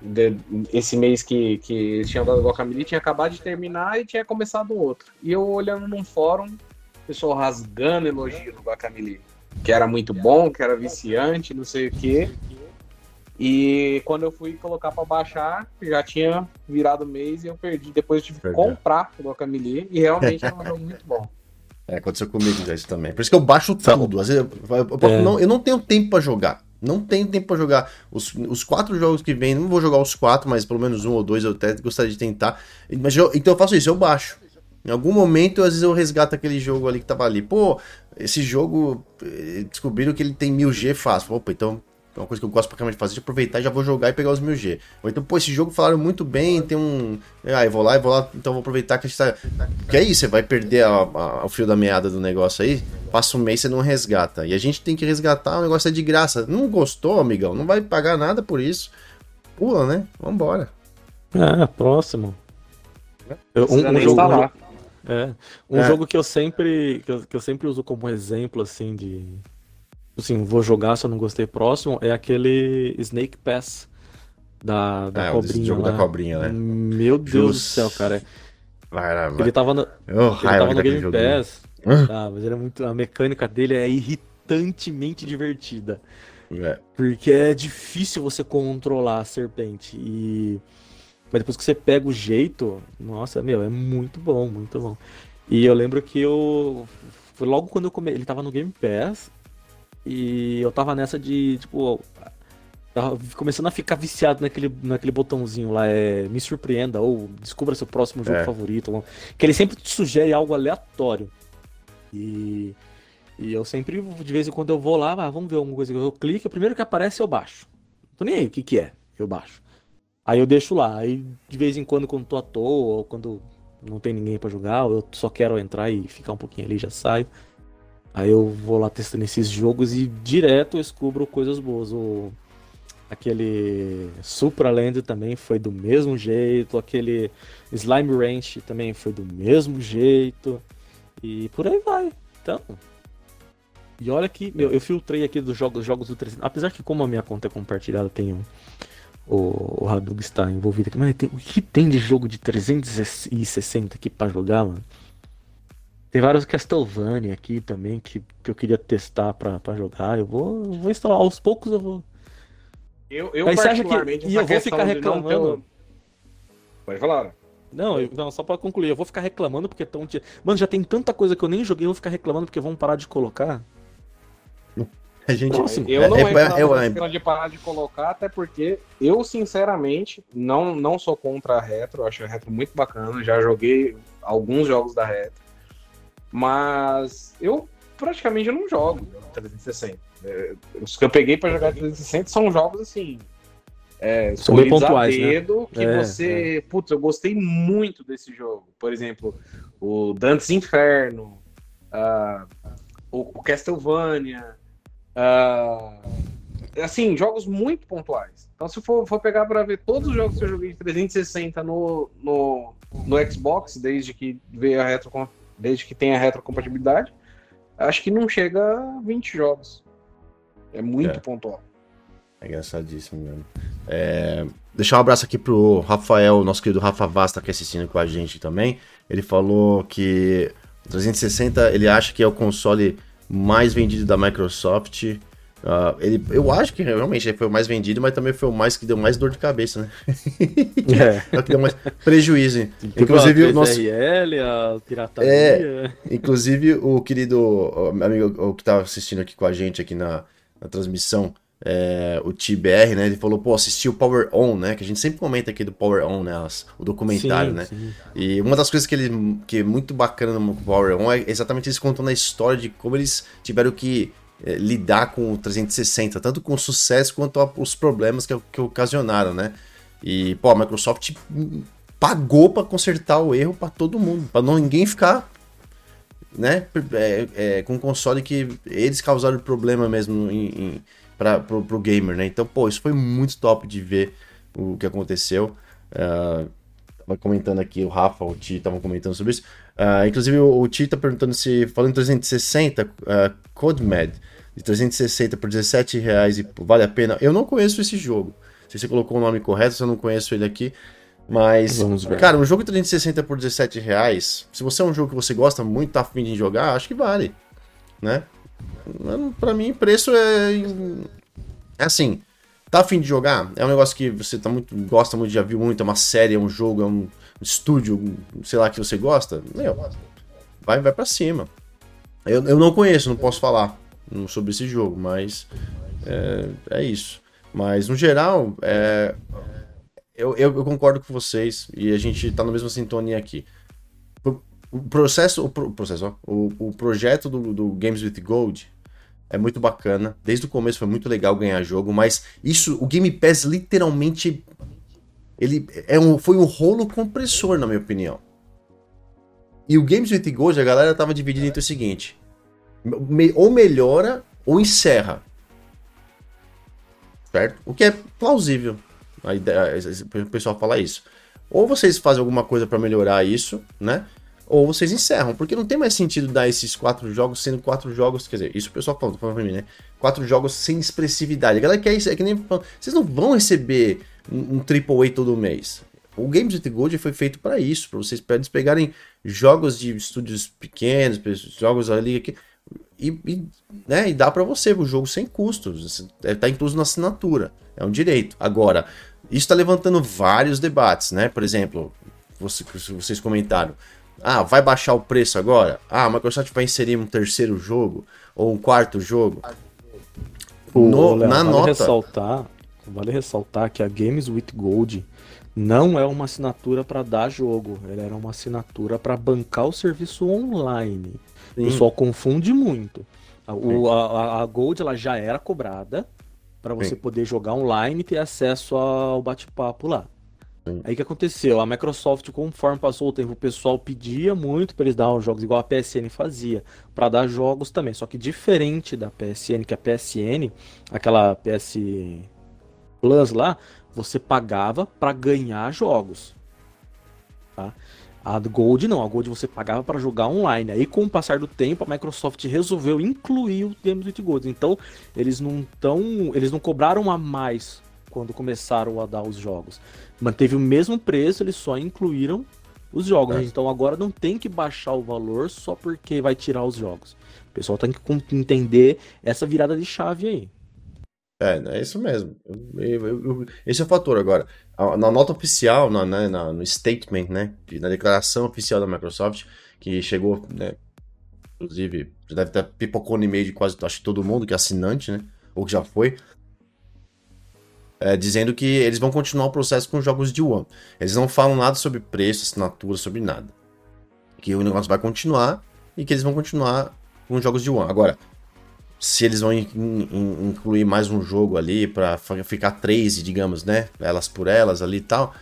De- esse mês que, que eles tinham dado Guacamole tinha acabado de terminar e tinha começado outro. E eu olhando num fórum, o pessoal rasgando elogio no Guacamole. Que era muito bom, que era viciante, não sei o quê. E quando eu fui colocar pra baixar, já tinha virado mês e eu perdi. Depois eu tive que comprar o Guacamole e realmente era um jogo muito bom. [LAUGHS] É, aconteceu comigo já isso também. Por isso que eu baixo tudo. Às vezes eu, eu- eu- É. não, eu não tenho tempo pra jogar. Não tenho tempo pra jogar. Os, os quatro jogos que vem, não vou jogar os quatro, mas pelo menos um ou dois eu até gostaria de tentar. Mas eu- então eu faço isso, eu baixo. Em algum momento, às vezes eu resgato aquele jogo ali que tava ali. Pô, esse jogo, eh, descobriram que ele tem 1000G fácil. Opa, então é uma coisa que eu gosto pra caramba de fazer, de aproveitar e já vou jogar e pegar os 1000G. Ou então, pô, esse jogo falaram muito bem, tem um... Ah, eu vou lá, eu vou lá, então vou aproveitar que a gente tá... Porque aí você vai perder a- a- o fio da meada do negócio aí, passa um mês você não resgata. E a gente tem que resgatar, o negócio é de graça. Não gostou, amigão? Não vai pagar nada por isso. Pula, né? Vambora. É, próximo. Eu- um, um jogo, é, um É. jogo que eu sempre que eu, que eu sempre uso como exemplo assim de assim, vou jogar se eu não gostei próximo é aquele Snake Pass da, da É, o cobrinha jogo lá. da cobrinha, né? Meu Deus do Just- céu, cara. Vai, vai, vai. Ele tava no, Ô, ele tava no Game. Pass. Ah, mas ele é muito a mecânica dele é irritantemente divertida. É. Porque é difícil você controlar a serpente. E. Mas depois que você pega o jeito, nossa, meu, é muito bom, muito bom. E eu lembro que eu. Foi logo quando eu come... Ele tava no Game Pass. E eu tava nessa de, tipo. Tava começando a ficar viciado naquele, naquele botãozinho lá, é Me Surpreenda, ou Descubra seu próximo jogo É. favorito. Que ele sempre te sugere algo aleatório. E. E eu sempre, de vez em quando eu vou lá, ah, vamos ver alguma coisa. Eu clico, o primeiro que aparece eu baixo. Não tô nem aí, o que que é? Eu baixo. Aí eu deixo lá. Aí de vez em quando, quando tô à toa, ou quando não tem ninguém pra jogar, ou eu só quero entrar e ficar um pouquinho ali, já saio. Aí eu vou lá testando esses jogos e direto eu descubro coisas boas. O... Aquele Supraland também foi do mesmo jeito. Aquele Slime Ranch também foi do mesmo jeito. E por aí vai. Então. E olha que meu, eu filtrei aqui dos jogos, jogos do 300. Apesar que, como a minha conta é compartilhada, tem o, o, o Hadug está envolvido aqui. Mas tem, o que tem de jogo de 360 aqui pra jogar, mano? Tem vários Castlevania aqui também que, que eu queria testar pra, pra jogar. Eu vou, eu vou instalar aos poucos, eu vou. Eu, eu Aí você acha que- particularmente, e eu vou ficar não reclamando? Pode falar. Não, eu, não, só pra concluir, eu vou ficar reclamando porque estão. Mano, já tem tanta coisa que eu nem joguei, eu vou ficar reclamando porque vão parar de colocar. A gente. Assim, eu não é, é, eu, eu, de parar de colocar, até porque eu, sinceramente, não, não sou contra a retro, eu acho a retro muito bacana, já joguei alguns jogos da retro, mas eu praticamente não jogo 360. É, os que eu peguei para jogar 360 são jogos assim. É, são bem pontuais, né? dedo, né? que é, você. É. Putz, eu gostei muito desse jogo. Por exemplo, o Dantes Inferno, uh, o Castlevania. Uh, assim, jogos muito pontuais. Então, se for, for pegar para ver todos os jogos que eu joguei de 360 no, no, no Xbox, desde que veio a retro, desde que tem a retrocompatibilidade, acho que não chega a 20 jogos. É muito é. pontual. É engraçadíssimo mesmo. É... Deixar um abraço aqui pro Rafael, nosso querido Rafa Vasta, que é assistindo com a gente também. Ele falou que o 360 ele acha que é o console mais vendido da Microsoft. Uh, ele, eu acho que realmente foi o mais vendido, mas também foi o mais que deu mais dor de cabeça, né? [LAUGHS] É. é que deu mais prejuízo. inclusive o nosso. a pirataria. É, inclusive o querido amigo o que estava assistindo aqui com a gente aqui na, na transmissão, é, o TBR, né? Ele falou, pô, assistiu o Power On, né? Que a gente sempre comenta aqui do Power On, né? o documentário, sim, né? Sim. E uma das coisas que ele que é muito bacana no Power On é exatamente eles contando a história de como eles tiveram que é, lidar com o 360, tanto com o sucesso quanto os problemas que, que ocasionaram, né? E, pô, a Microsoft pagou para consertar o erro para todo mundo, para ninguém ficar né, é, é, com um console que eles causaram problema mesmo em, em para pro, pro gamer, né? Então, pô, isso foi muito top de ver o que aconteceu. Uh, tava comentando aqui, o Rafa, o Ti estavam comentando sobre isso. Uh, inclusive, o, o Ti tá perguntando se, falando em 360, uh, CodeMed, de 360 por 17 reais, e vale a pena. Eu não conheço esse jogo. Se você colocou o nome correto, se eu não conheço ele aqui. Mas, cara, um jogo 360 por 17 reais, se você é um jogo que você gosta muito, tá afim de jogar, acho que vale, né? Para mim, preço é. É assim. Tá afim de jogar? É um negócio que você tá muito, gosta muito, já viu muito, é uma série, é um jogo, é um estúdio, sei lá, que você gosta. Meu, vai, vai para cima. Eu, eu não conheço, não posso falar sobre esse jogo, mas é, é isso. Mas, no geral, é, eu, eu, eu, concordo com vocês e a gente tá na mesma sintonia aqui o processo, o, pro, processo, ó, o, o projeto do, do Games with Gold é muito bacana. Desde o começo foi muito legal ganhar jogo, mas isso, o Game Pass literalmente ele é um, foi um rolo compressor, na minha opinião. E o Games with Gold, a galera tava dividida entre o seguinte: ou melhora ou encerra. Certo? O que é plausível. A ideia, o pessoal fala isso. Ou vocês fazem alguma coisa para melhorar isso, né? ou vocês encerram, porque não tem mais sentido dar esses quatro jogos sendo quatro jogos, quer dizer, isso o pessoal fala, falando pra mim, né? Quatro jogos sem expressividade. A galera quer isso, é que nem. Vocês não vão receber um, um AAA todo mês. O Games with Gold foi feito para isso, para vocês pegarem jogos de estúdios pequenos, jogos ali aqui, e, e, né, e dá para você o jogo sem custos, é, tá incluso na assinatura, é um direito. Agora, isso está levantando vários debates, né? Por exemplo, você, vocês comentaram, ah, vai baixar o preço agora? Ah, a Microsoft vai inserir um terceiro jogo ou um quarto jogo. No, Léo, na nota. Ressaltar, vale ressaltar que a Games with Gold não é uma assinatura para dar jogo, ela era uma assinatura para bancar o serviço online. Sim. O pessoal confunde muito. O, a, a, Gold ela já era cobrada para você Sim. poder jogar online e ter acesso ao bate-papo lá. Aí o que aconteceu? A Microsoft, conforme passou o tempo, o pessoal pedia muito para eles dar os jogos, igual a PSN fazia, para dar jogos também. Só que diferente da PSN, que a PSN, aquela PS Plus lá, você pagava para ganhar jogos. Tá? A Gold não, a Gold você pagava para jogar online. Aí com o passar do tempo, a Microsoft resolveu incluir o Games with Gold. Então, eles não tão, eles não cobraram a mais quando começaram a dar os jogos manteve o mesmo preço, eles só incluíram os jogos. É. Então agora não tem que baixar o valor só porque vai tirar os jogos. O pessoal tem que entender essa virada de chave aí. É, é isso mesmo. Eu, eu, eu, esse é o fator agora. Na nota oficial, na, na, na, no statement, né? Na declaração oficial da Microsoft, que chegou, né? Inclusive, já deve estar pipocou no e-mail de quase acho que todo mundo que é assinante, né? Ou que já foi. É, dizendo que eles vão continuar o processo com jogos de One. Eles não falam nada sobre preço, assinatura, sobre nada. Que o negócio vai continuar e que eles vão continuar com jogos de One. Agora, se eles vão in, in, incluir mais um jogo ali para ficar três, digamos, né? Elas por elas ali e tal.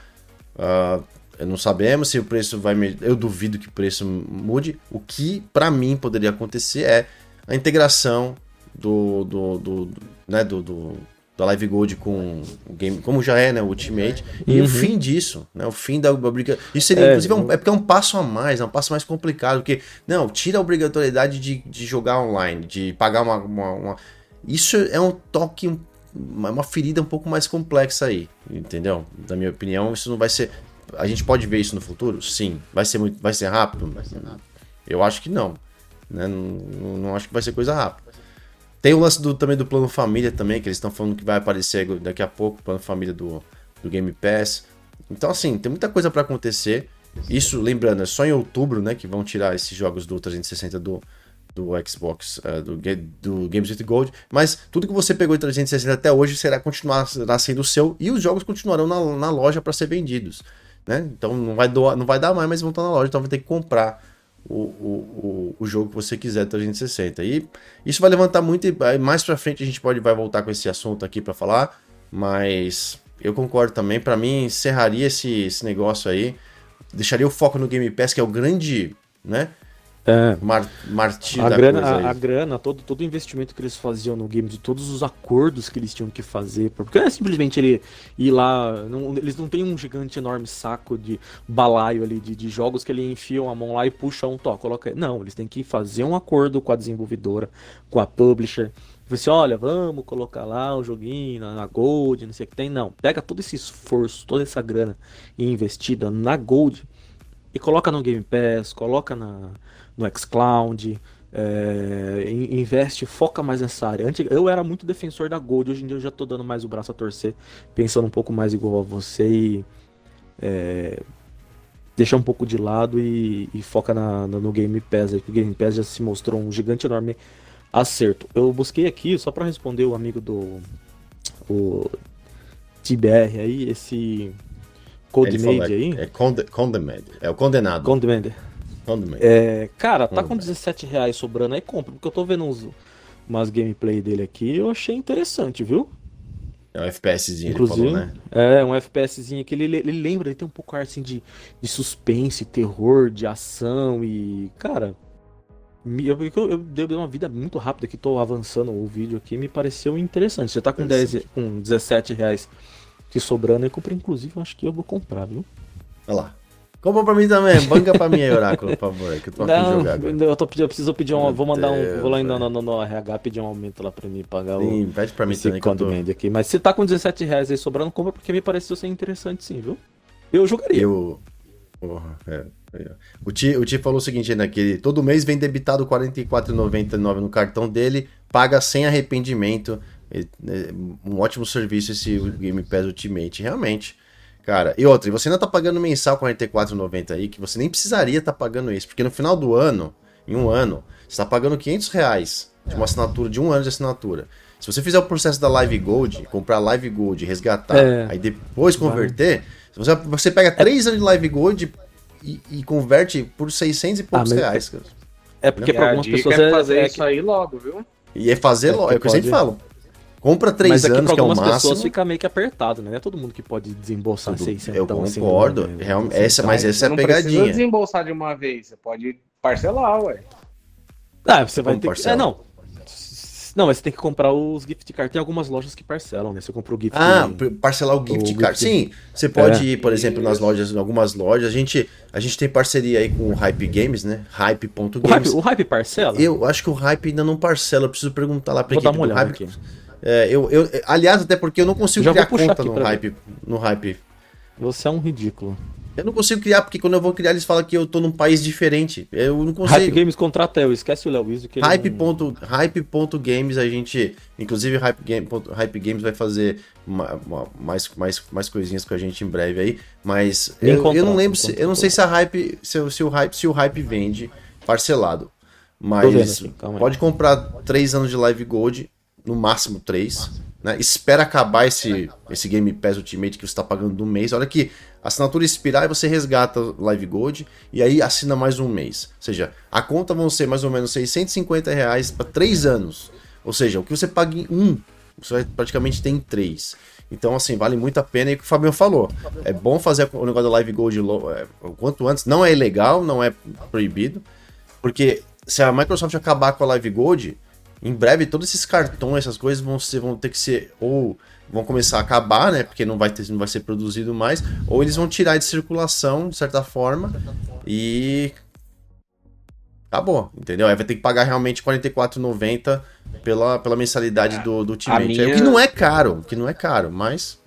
Uh, não sabemos se o preço vai. Eu duvido que o preço mude. O que para mim poderia acontecer é a integração do, do, do, né, do, do, da Live Gold com o game, como já é, né, o Ultimate, e uhum. o fim disso, né, o fim da obrigação. Isso seria, é, inclusive, um, é porque é um passo a mais, é um passo mais complicado, porque, não, tira a obrigatoriedade de, de jogar online, de pagar uma, uma, uma... Isso é um toque, uma ferida um pouco mais complexa aí, entendeu? Na minha opinião, isso não vai ser... A gente pode ver isso no futuro? Sim. Vai ser, muito, vai ser rápido? Vai ser rápido. Eu acho que não. Né? Não, não, não acho que vai ser coisa rápida. Tem o lance do, também do plano família também, que eles estão falando que vai aparecer daqui a pouco, o plano família do, do Game Pass. Então, assim, tem muita coisa para acontecer. Isso, lembrando, é só em outubro, né, que vão tirar esses jogos do 360 do, do Xbox, uh, do, do Games with Gold. Mas tudo que você pegou em 360 até hoje será continuar sendo seu e os jogos continuarão na, na loja para ser vendidos. Né? Então não vai, doar, não vai dar mais, mas vão estar na loja, então vai ter que comprar o, o, o, jogo que você quiser 360. E isso vai levantar muito, e mais pra frente a gente pode vai voltar com esse assunto aqui para falar, mas eu concordo também, para mim encerraria esse, esse negócio aí, deixaria o foco no Game Pass, que é o grande, né, é. Mar, a grana, a, a, grana, todo, todo o investimento que eles faziam no game, de todos os acordos que eles tinham que fazer, porque não é simplesmente ele ir lá, não, eles não têm um gigante enorme saco de balaio ali de, de jogos que ele enfiam a mão lá e puxa um toque, coloca. Não, eles têm que fazer um acordo com a desenvolvedora, com a publisher. Você assim, olha, vamos colocar lá o joguinho na, na Gold, não sei o que tem. Não, pega todo esse esforço, toda essa grana investida na Gold e coloca no Game Pass, coloca na, no xCloud, é, investe, foca mais nessa área. Antes, eu era muito defensor da Gold, hoje em dia eu já tô dando mais o braço a torcer, pensando um pouco mais igual a você e é, deixar um pouco de lado e, e foca na, no Game Pass. Aí, o Game Pass já se mostrou um gigante enorme acerto. Eu busquei aqui, só para responder o amigo do o TBR aí, esse Codemade aí. É, Condemned, é o condenado. Condemned. É, cara, tá com 17 reais sobrando aí, compra. Porque eu tô vendo uns, umas gameplay dele aqui eu achei interessante, viu? É um FPSzinho, Inclusive, falou, né? É, um FPSzinho que ele, ele lembra, ele tem um pouco ar assim de, de suspense, terror, de ação e. Cara. Eu, eu, eu dei uma vida muito rápida que tô avançando o vídeo aqui me pareceu interessante. Você tá com, 10, com 17 reais que sobrando, eu comprei, inclusive, eu acho que eu vou comprar, viu? Olha lá. Compra pra mim também, banca pra mim aí, Oráculo, por favor, que eu tô não, jogar Eu, tô, eu preciso pedir um. Vou mandar um. Vou lá ainda no, no, no, RH pedir um aumento lá pra mim pagar sim, o. pede pra mim também. Tô... aqui. Mas se tá com 17 reais aí sobrando, compra porque me pareceu ser interessante sim, viu? Eu jogaria. Eu. Porra, é. O Ti, o Ti falou o seguinte ainda, que todo mês vem debitado R$ 44,99 no cartão dele, paga sem arrependimento. É, um ótimo serviço esse Game Pass Ultimate, realmente. Cara, e outra, e você ainda tá pagando mensal R$ 44,90 aí, que você nem precisaria estar tá pagando isso, porque no final do ano, em um ano, você tá pagando 500 reais de uma assinatura, de um ano de assinatura. Se você fizer o processo da Live Gold, comprar Live Gold, resgatar, é. aí depois converter, você, você pega 3 é. anos de Live Gold e, e, converte por 600 e poucos ah, reais. Cara. É porque para algumas pessoas é fazer é, isso aí logo, viu? E é fazer logo, é o que eu sempre falo. Compra três Mas aqui anos, que é o máximo. pessoas fica meio que apertado, né? Não é todo mundo que pode desembolsar Tudo, 600 Eu assim, concordo. Assim, né? essa, mas essa é a pegadinha. Não desembolsar de uma vez, você pode parcelar, ué. Ah, você vai Como ter parcela? que... É, não. Não, mas você tem que comprar os gift cards. Tem algumas lojas que parcelam, né? Você compra o gift Ah, parcelar o gift o card. Gift... Sim, você pode é. ir, por exemplo, nas lojas, em algumas lojas. A gente, a gente tem parceria aí com o Hype Games, né? Hype.games. O Hype, o Hype parcela? Eu acho que o Hype ainda não parcela. Eu preciso perguntar lá pra Vou dar uma olhada Hype... aqui. É, eu, eu, aliás, até porque eu não consigo Já criar conta no hype, no hype. Você é um ridículo. Eu não consigo criar, porque quando eu vou criar, eles falam que eu tô num país diferente. Eu não consigo. Hype Games contrata eu, esquece o Léo Wiso que ele Hype, não- ponto, hype ponto games a gente. Inclusive, Hype, Game, ponto- hype Games vai fazer uma- uma- mais, mais, mais coisinhas com a gente em breve aí. Mas eu, eu não lembro se. Eu não sei se a hype. Se, o- se o hype se o hype vende parcelado. Mas aqui, pode comprar 3 anos de Live Gold, no máximo 3. Né? Espera acabar esse, esse Game Pass Ultimate que você está pagando no mês. A hora que assinatura expirar, você resgata Live Gold e aí assina mais um mês. Ou seja, a conta vão ser mais ou menos 650 reais para 3 anos. Ou seja, o que você paga em um, você praticamente ter em 3. Então, assim, vale muito a pena. E o que o Fabiano falou, é bom fazer o negócio do Live Gold é, o quanto antes. Não é ilegal, não é proibido. Porque se a Microsoft acabar com a Live Gold, em breve todos esses cartões, essas coisas vão, ser, vão ter que ser ou vão começar a acabar, né? Porque não vai, ter, não vai ser produzido mais, ou eles vão tirar de circulação, de certa forma, e acabou, entendeu? Aí vai ter que pagar realmente R$ 44,90 pela, pela mensalidade do, do Ultimate. minha- É, o que não é caro, o que não é caro, mas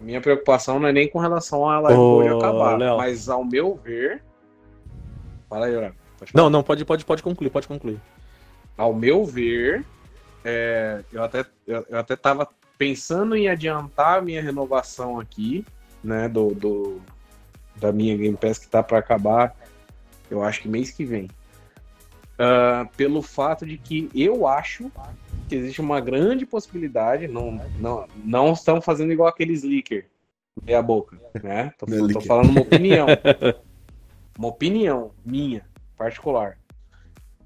Minha preocupação não é nem com relação a Live Ô, Gold acabar, Léo. mas ao meu ver. Fala aí. Não, não, pode, pode, pode concluir, pode concluir. Ao meu ver, é, eu, até, eu, eu até tava pensando em adiantar a minha renovação aqui, né, do, do- da minha Game Pass que tá para acabar, eu acho que mês que vem. Ah, pelo fato de que eu acho que existe uma grande possibilidade, não, não, não estão fazendo igual aqueles leaker, meia boca, né? Tô, é tô leaker. falando uma opinião. [LAUGHS] uma opinião minha, particular.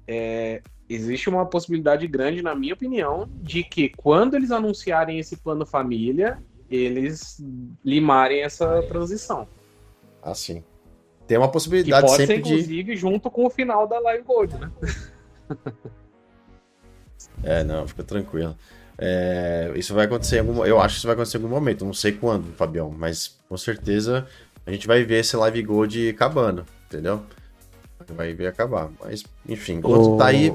É, existe uma possibilidade grande, na minha opinião, de que quando eles anunciarem esse plano família, eles limarem essa transição. assim. Tem uma Que possibilidade pode ser, sempre de. inclusive, junto com o final da Live Gold, né? [LAUGHS] É, não, fica tranquilo. É, isso vai acontecer em algum Eu acho que isso vai acontecer em algum momento. Não sei quando, Fabião, mas com certeza a gente vai ver esse Live Gold acabando, entendeu? Vai ver acabar. Mas, enfim, enquanto Ô- tá aí.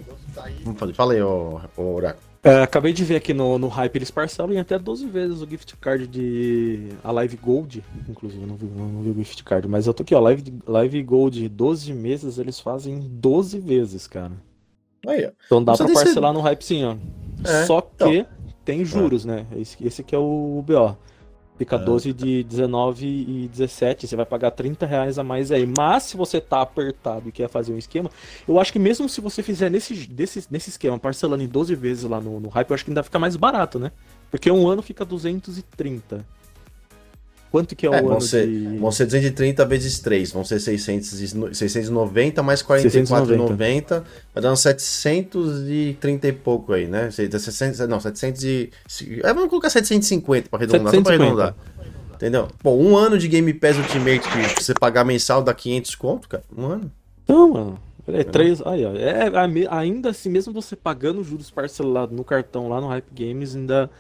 Fazer. Fala aí, ô, ô Oraco. É, acabei de ver aqui no, no Hype, eles parcelam em até 12 vezes o gift card de a Live Gold. Inclusive, eu não vi, não vi o gift card, mas eu tô aqui, ó. Live, Live Gold, 12 meses, eles fazem 12 vezes, cara. Aí, ó. Então dá pra parcelar no Hype sim, ó. É, Só que então. tem juros, né? Esse, esse que é o BO. Fica É. 12 de 19 e 17, você vai pagar 30 reais a mais aí. Mas se você tá apertado e quer fazer um esquema, eu acho que mesmo se você fizer nesse, desse, nesse esquema, parcelando em 12 vezes lá no, no Hype, eu acho que ainda fica mais barato, né? Porque um ano fica 230. Quanto que é o É, vão ano ser- de... Vão ser 230 vezes 3, vão ser 600, e no- 690 mais 44,90, vai dar uns 730 e pouco aí, né? Sei- 600, não, 700 e... É, vamos colocar 750 para arredondar, só pra 750. arredondar. Entendeu? Pô, um ano de Game Pass Ultimate que você pagar mensal dá 500 conto, cara. Um ano. Não, mano. É, três, aí, ó, é, a ainda assim, mesmo você pagando juros parcelados no cartão lá no Hype Games, ainda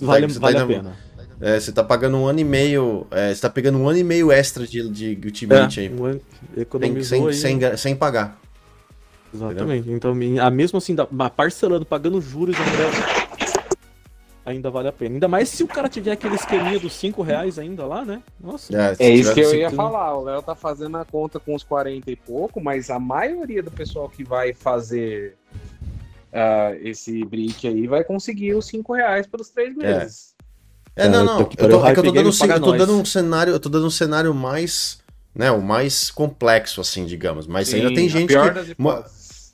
vale, você tá vale a ainda- pena. É, você tá pagando um ano e meio. é, você tá pegando um ano e meio extra de, de Ultimate aí. um ano- Sem, economizou sem, aí. sem, sem pagar. Exatamente. Então, mi- a mesmo assim, parcelando, pagando juros ainda, ainda vale a pena. Ainda mais se o cara tiver aquele esqueminha dos 5 reais ainda lá, né? Nossa. É, É isso que eu ia falar. O Léo tá fazendo a conta com os 40 e pouco, mas a maioria do pessoal que vai fazer ah, esse brick aí vai conseguir os 5 reais pelos três meses. É, não, Cara, não. Eu tô, para é que eu tô dando, eu tô dando um cenário, eu tô dando um cenário mais, né, o mais complexo assim, digamos, mas ainda Sim, tem a gente pior que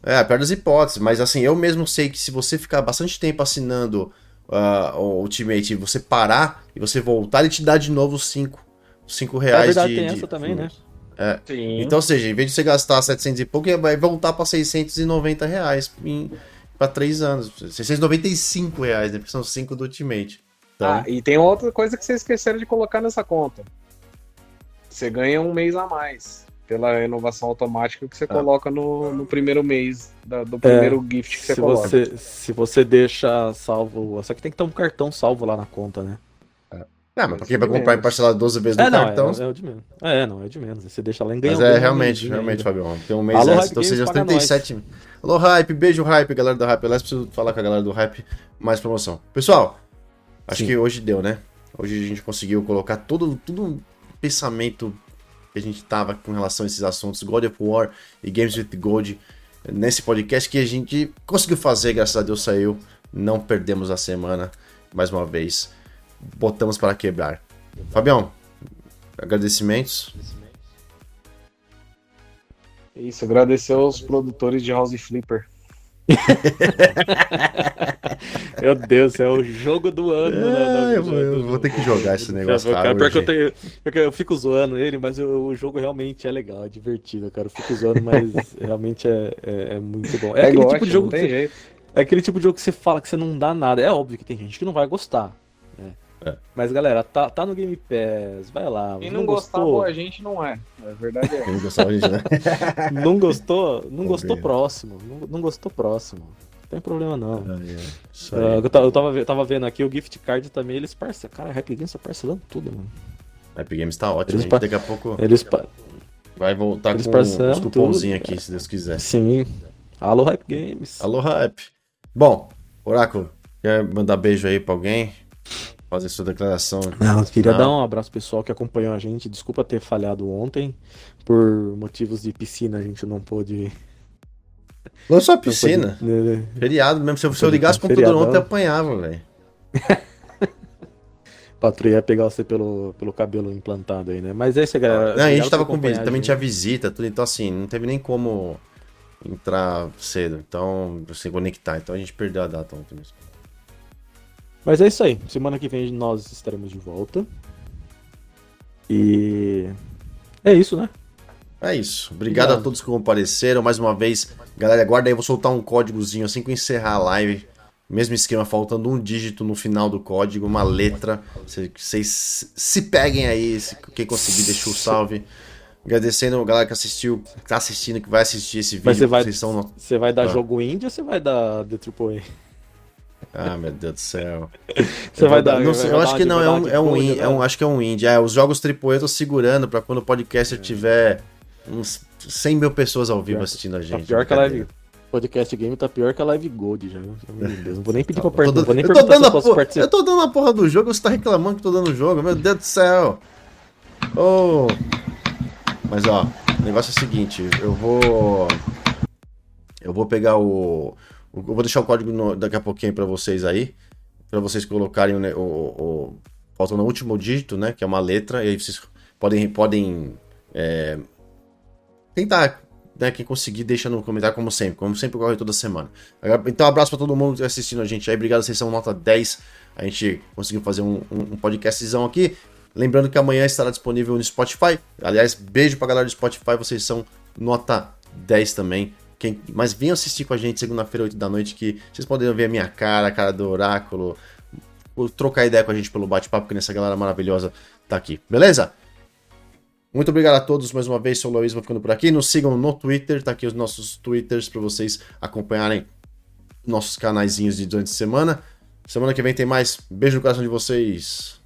é, a pior das hipóteses, mas assim, eu mesmo sei que se você ficar bastante tempo assinando ah, o Ultimate e você parar e você voltar, ele te dá de novo os 5 cinco Na reais verdade, de, tem de- essa também, né? Sim. Então, ou seja, em vez de você gastar 700 e pouco, vai voltar para 690 reais pra 3 anos. 695 reais, né? Porque são 5 do Ultimate. Então, Ah, e tem outra coisa que vocês esqueceram de colocar nessa conta. Você ganha um mês a mais pela renovação automática que você Ah. coloca no, no primeiro mês da- do primeiro gift que você Se coloca. você, se você deixa salvo. Só que tem que ter um cartão salvo lá na conta, né? Ah, mas pra quem vai comprar em menos. parcelado 12 vezes no É, não, cartão. é, é o de menos. É, não, é o de menos. Você deixa lá e ganha Mas é realmente, realmente. Fabião. Tem um mês Alô, Hype então seja os Games, paga 37. Alô, Hype, beijo, Hype, galera do Hype. Aliás, preciso falar com a galera do Hype mais promoção. Pessoal, acho Sim. que hoje deu, né? Hoje a gente conseguiu colocar tudo, tudo pensamento que a gente tava com relação a esses assuntos, God of War e Games with Gold, nesse podcast que a gente conseguiu fazer, graças a Deus saiu, não perdemos a semana, mais uma vez, botamos para quebrar. Fabião, agradecimentos. Isso, agradecer aos produtores de House Flipper. [LAUGHS] Meu Deus, é o jogo do ano. É, né, eu, vou, eu, vou, ter que jogar esse negócio. Cara, cara, eu, tenho, eu, fico zoando ele, mas o jogo realmente é legal, é divertido, cara. Eu fico zoando, mas [LAUGHS] realmente é, é, é, muito bom. É, é aquele tipo de jogo que você, É aquele tipo de jogo que você fala que você não dá nada. É óbvio que tem gente que não vai gostar. É. Mas galera, tá, tá no Game Pass, vai lá. Quem não, não gostou, a gente não é. A verdade é. Quem não gostou, a gente não é. [LAUGHS] não gostou, não gostou próximo. Não, não gostou próximo. Não tem problema não. Ah, yeah. uh, eu, tava, eu tava vendo aqui o gift card também, eles parcelam. Cara, a Happy Games tá parcelando tudo, mano. Happy Games tá ótimo, eles daqui a pouco. Eles vai voltar eles com os cupomzinhos aqui, se Deus quiser. Sim. Alô, Hype Games. Alô, Hype. Bom, Oráculo, quer mandar beijo aí pra alguém? Fazer sua declaração. Não, eu queria Não. dar um abraço pessoal que acompanhou a gente. Desculpa ter falhado ontem. Por motivos de piscina, a gente não pôde. Não só piscina. Pôde... Né, né. Feriado mesmo. Se eu, se eu ligasse o computador ontem, eu apanhava, velho. [LAUGHS] Patrulha ia pegar você pelo, pelo cabelo implantado aí, né? Mas é isso, galera. Não, a gente tava com visita, também tinha visita, tudo. Então, assim, não teve nem como entrar cedo. Então, se conectar. Então a gente perdeu a data ontem mesmo. Mas é isso aí. Semana que vem nós estaremos de volta. E é isso, né? É isso. Obrigado, Obrigado. a todos que compareceram. Mais uma vez, galera, aguarda aí, eu vou soltar um códigozinho assim que eu encerrar a live. Mesmo esquema, faltando um dígito no final do código, uma letra. Vocês se peguem aí, quem conseguir, deixa o salve. Agradecendo a galera que assistiu, que tá assistindo, que vai assistir esse vídeo. Mas você vai, você vai dar ah. jogo indie ou você vai dar The Triple A? Ah, meu Deus do céu. Você vai dar. Não, eu acho que não, é um, é um, in, é um, acho que é um indie. É, os jogos AAA eu tô segurando pra quando o podcaster tiver uns 100 mil pessoas ao vivo assistindo a tá gente. Tá pior que a live. Podcast Game tá pior que a Live Gold já. Meu Deus, não vou nem pedir pra perguntar. Vou nem eu tô, dando a eu tô dando a porra do jogo, você tá reclamando que tô dando o jogo. Meu Deus do céu. Oh. Mas ó, o negócio é o seguinte, eu vou. Eu vou pegar o. Eu vou deixar o código no, daqui a pouquinho para vocês aí, para vocês colocarem o, o, o no último dígito, né, que é uma letra, e aí vocês podem, podem é, tentar, né, quem conseguir deixa no comentário como sempre, como sempre ocorre toda semana. Então, abraço para todo mundo que está assistindo a gente aí, obrigado, vocês são nota 10, a gente conseguiu fazer um, um, um podcastzão aqui, lembrando que amanhã estará disponível no Spotify, aliás, beijo pra galera do Spotify, vocês são nota 10 também, quem, mas venham assistir com a gente segunda-feira, 8 da noite, que vocês podem ver a minha cara, a cara do Oráculo, trocar ideia com a gente pelo bate-papo, que nessa galera maravilhosa tá aqui, beleza? Muito obrigado a todos mais uma vez, sou o Luiz, vou ficando por aqui. Nos sigam no Twitter, tá aqui os nossos Twitters para vocês acompanharem nossos canaizinhos de durante a semana. Semana que vem tem mais. Beijo no coração de vocês.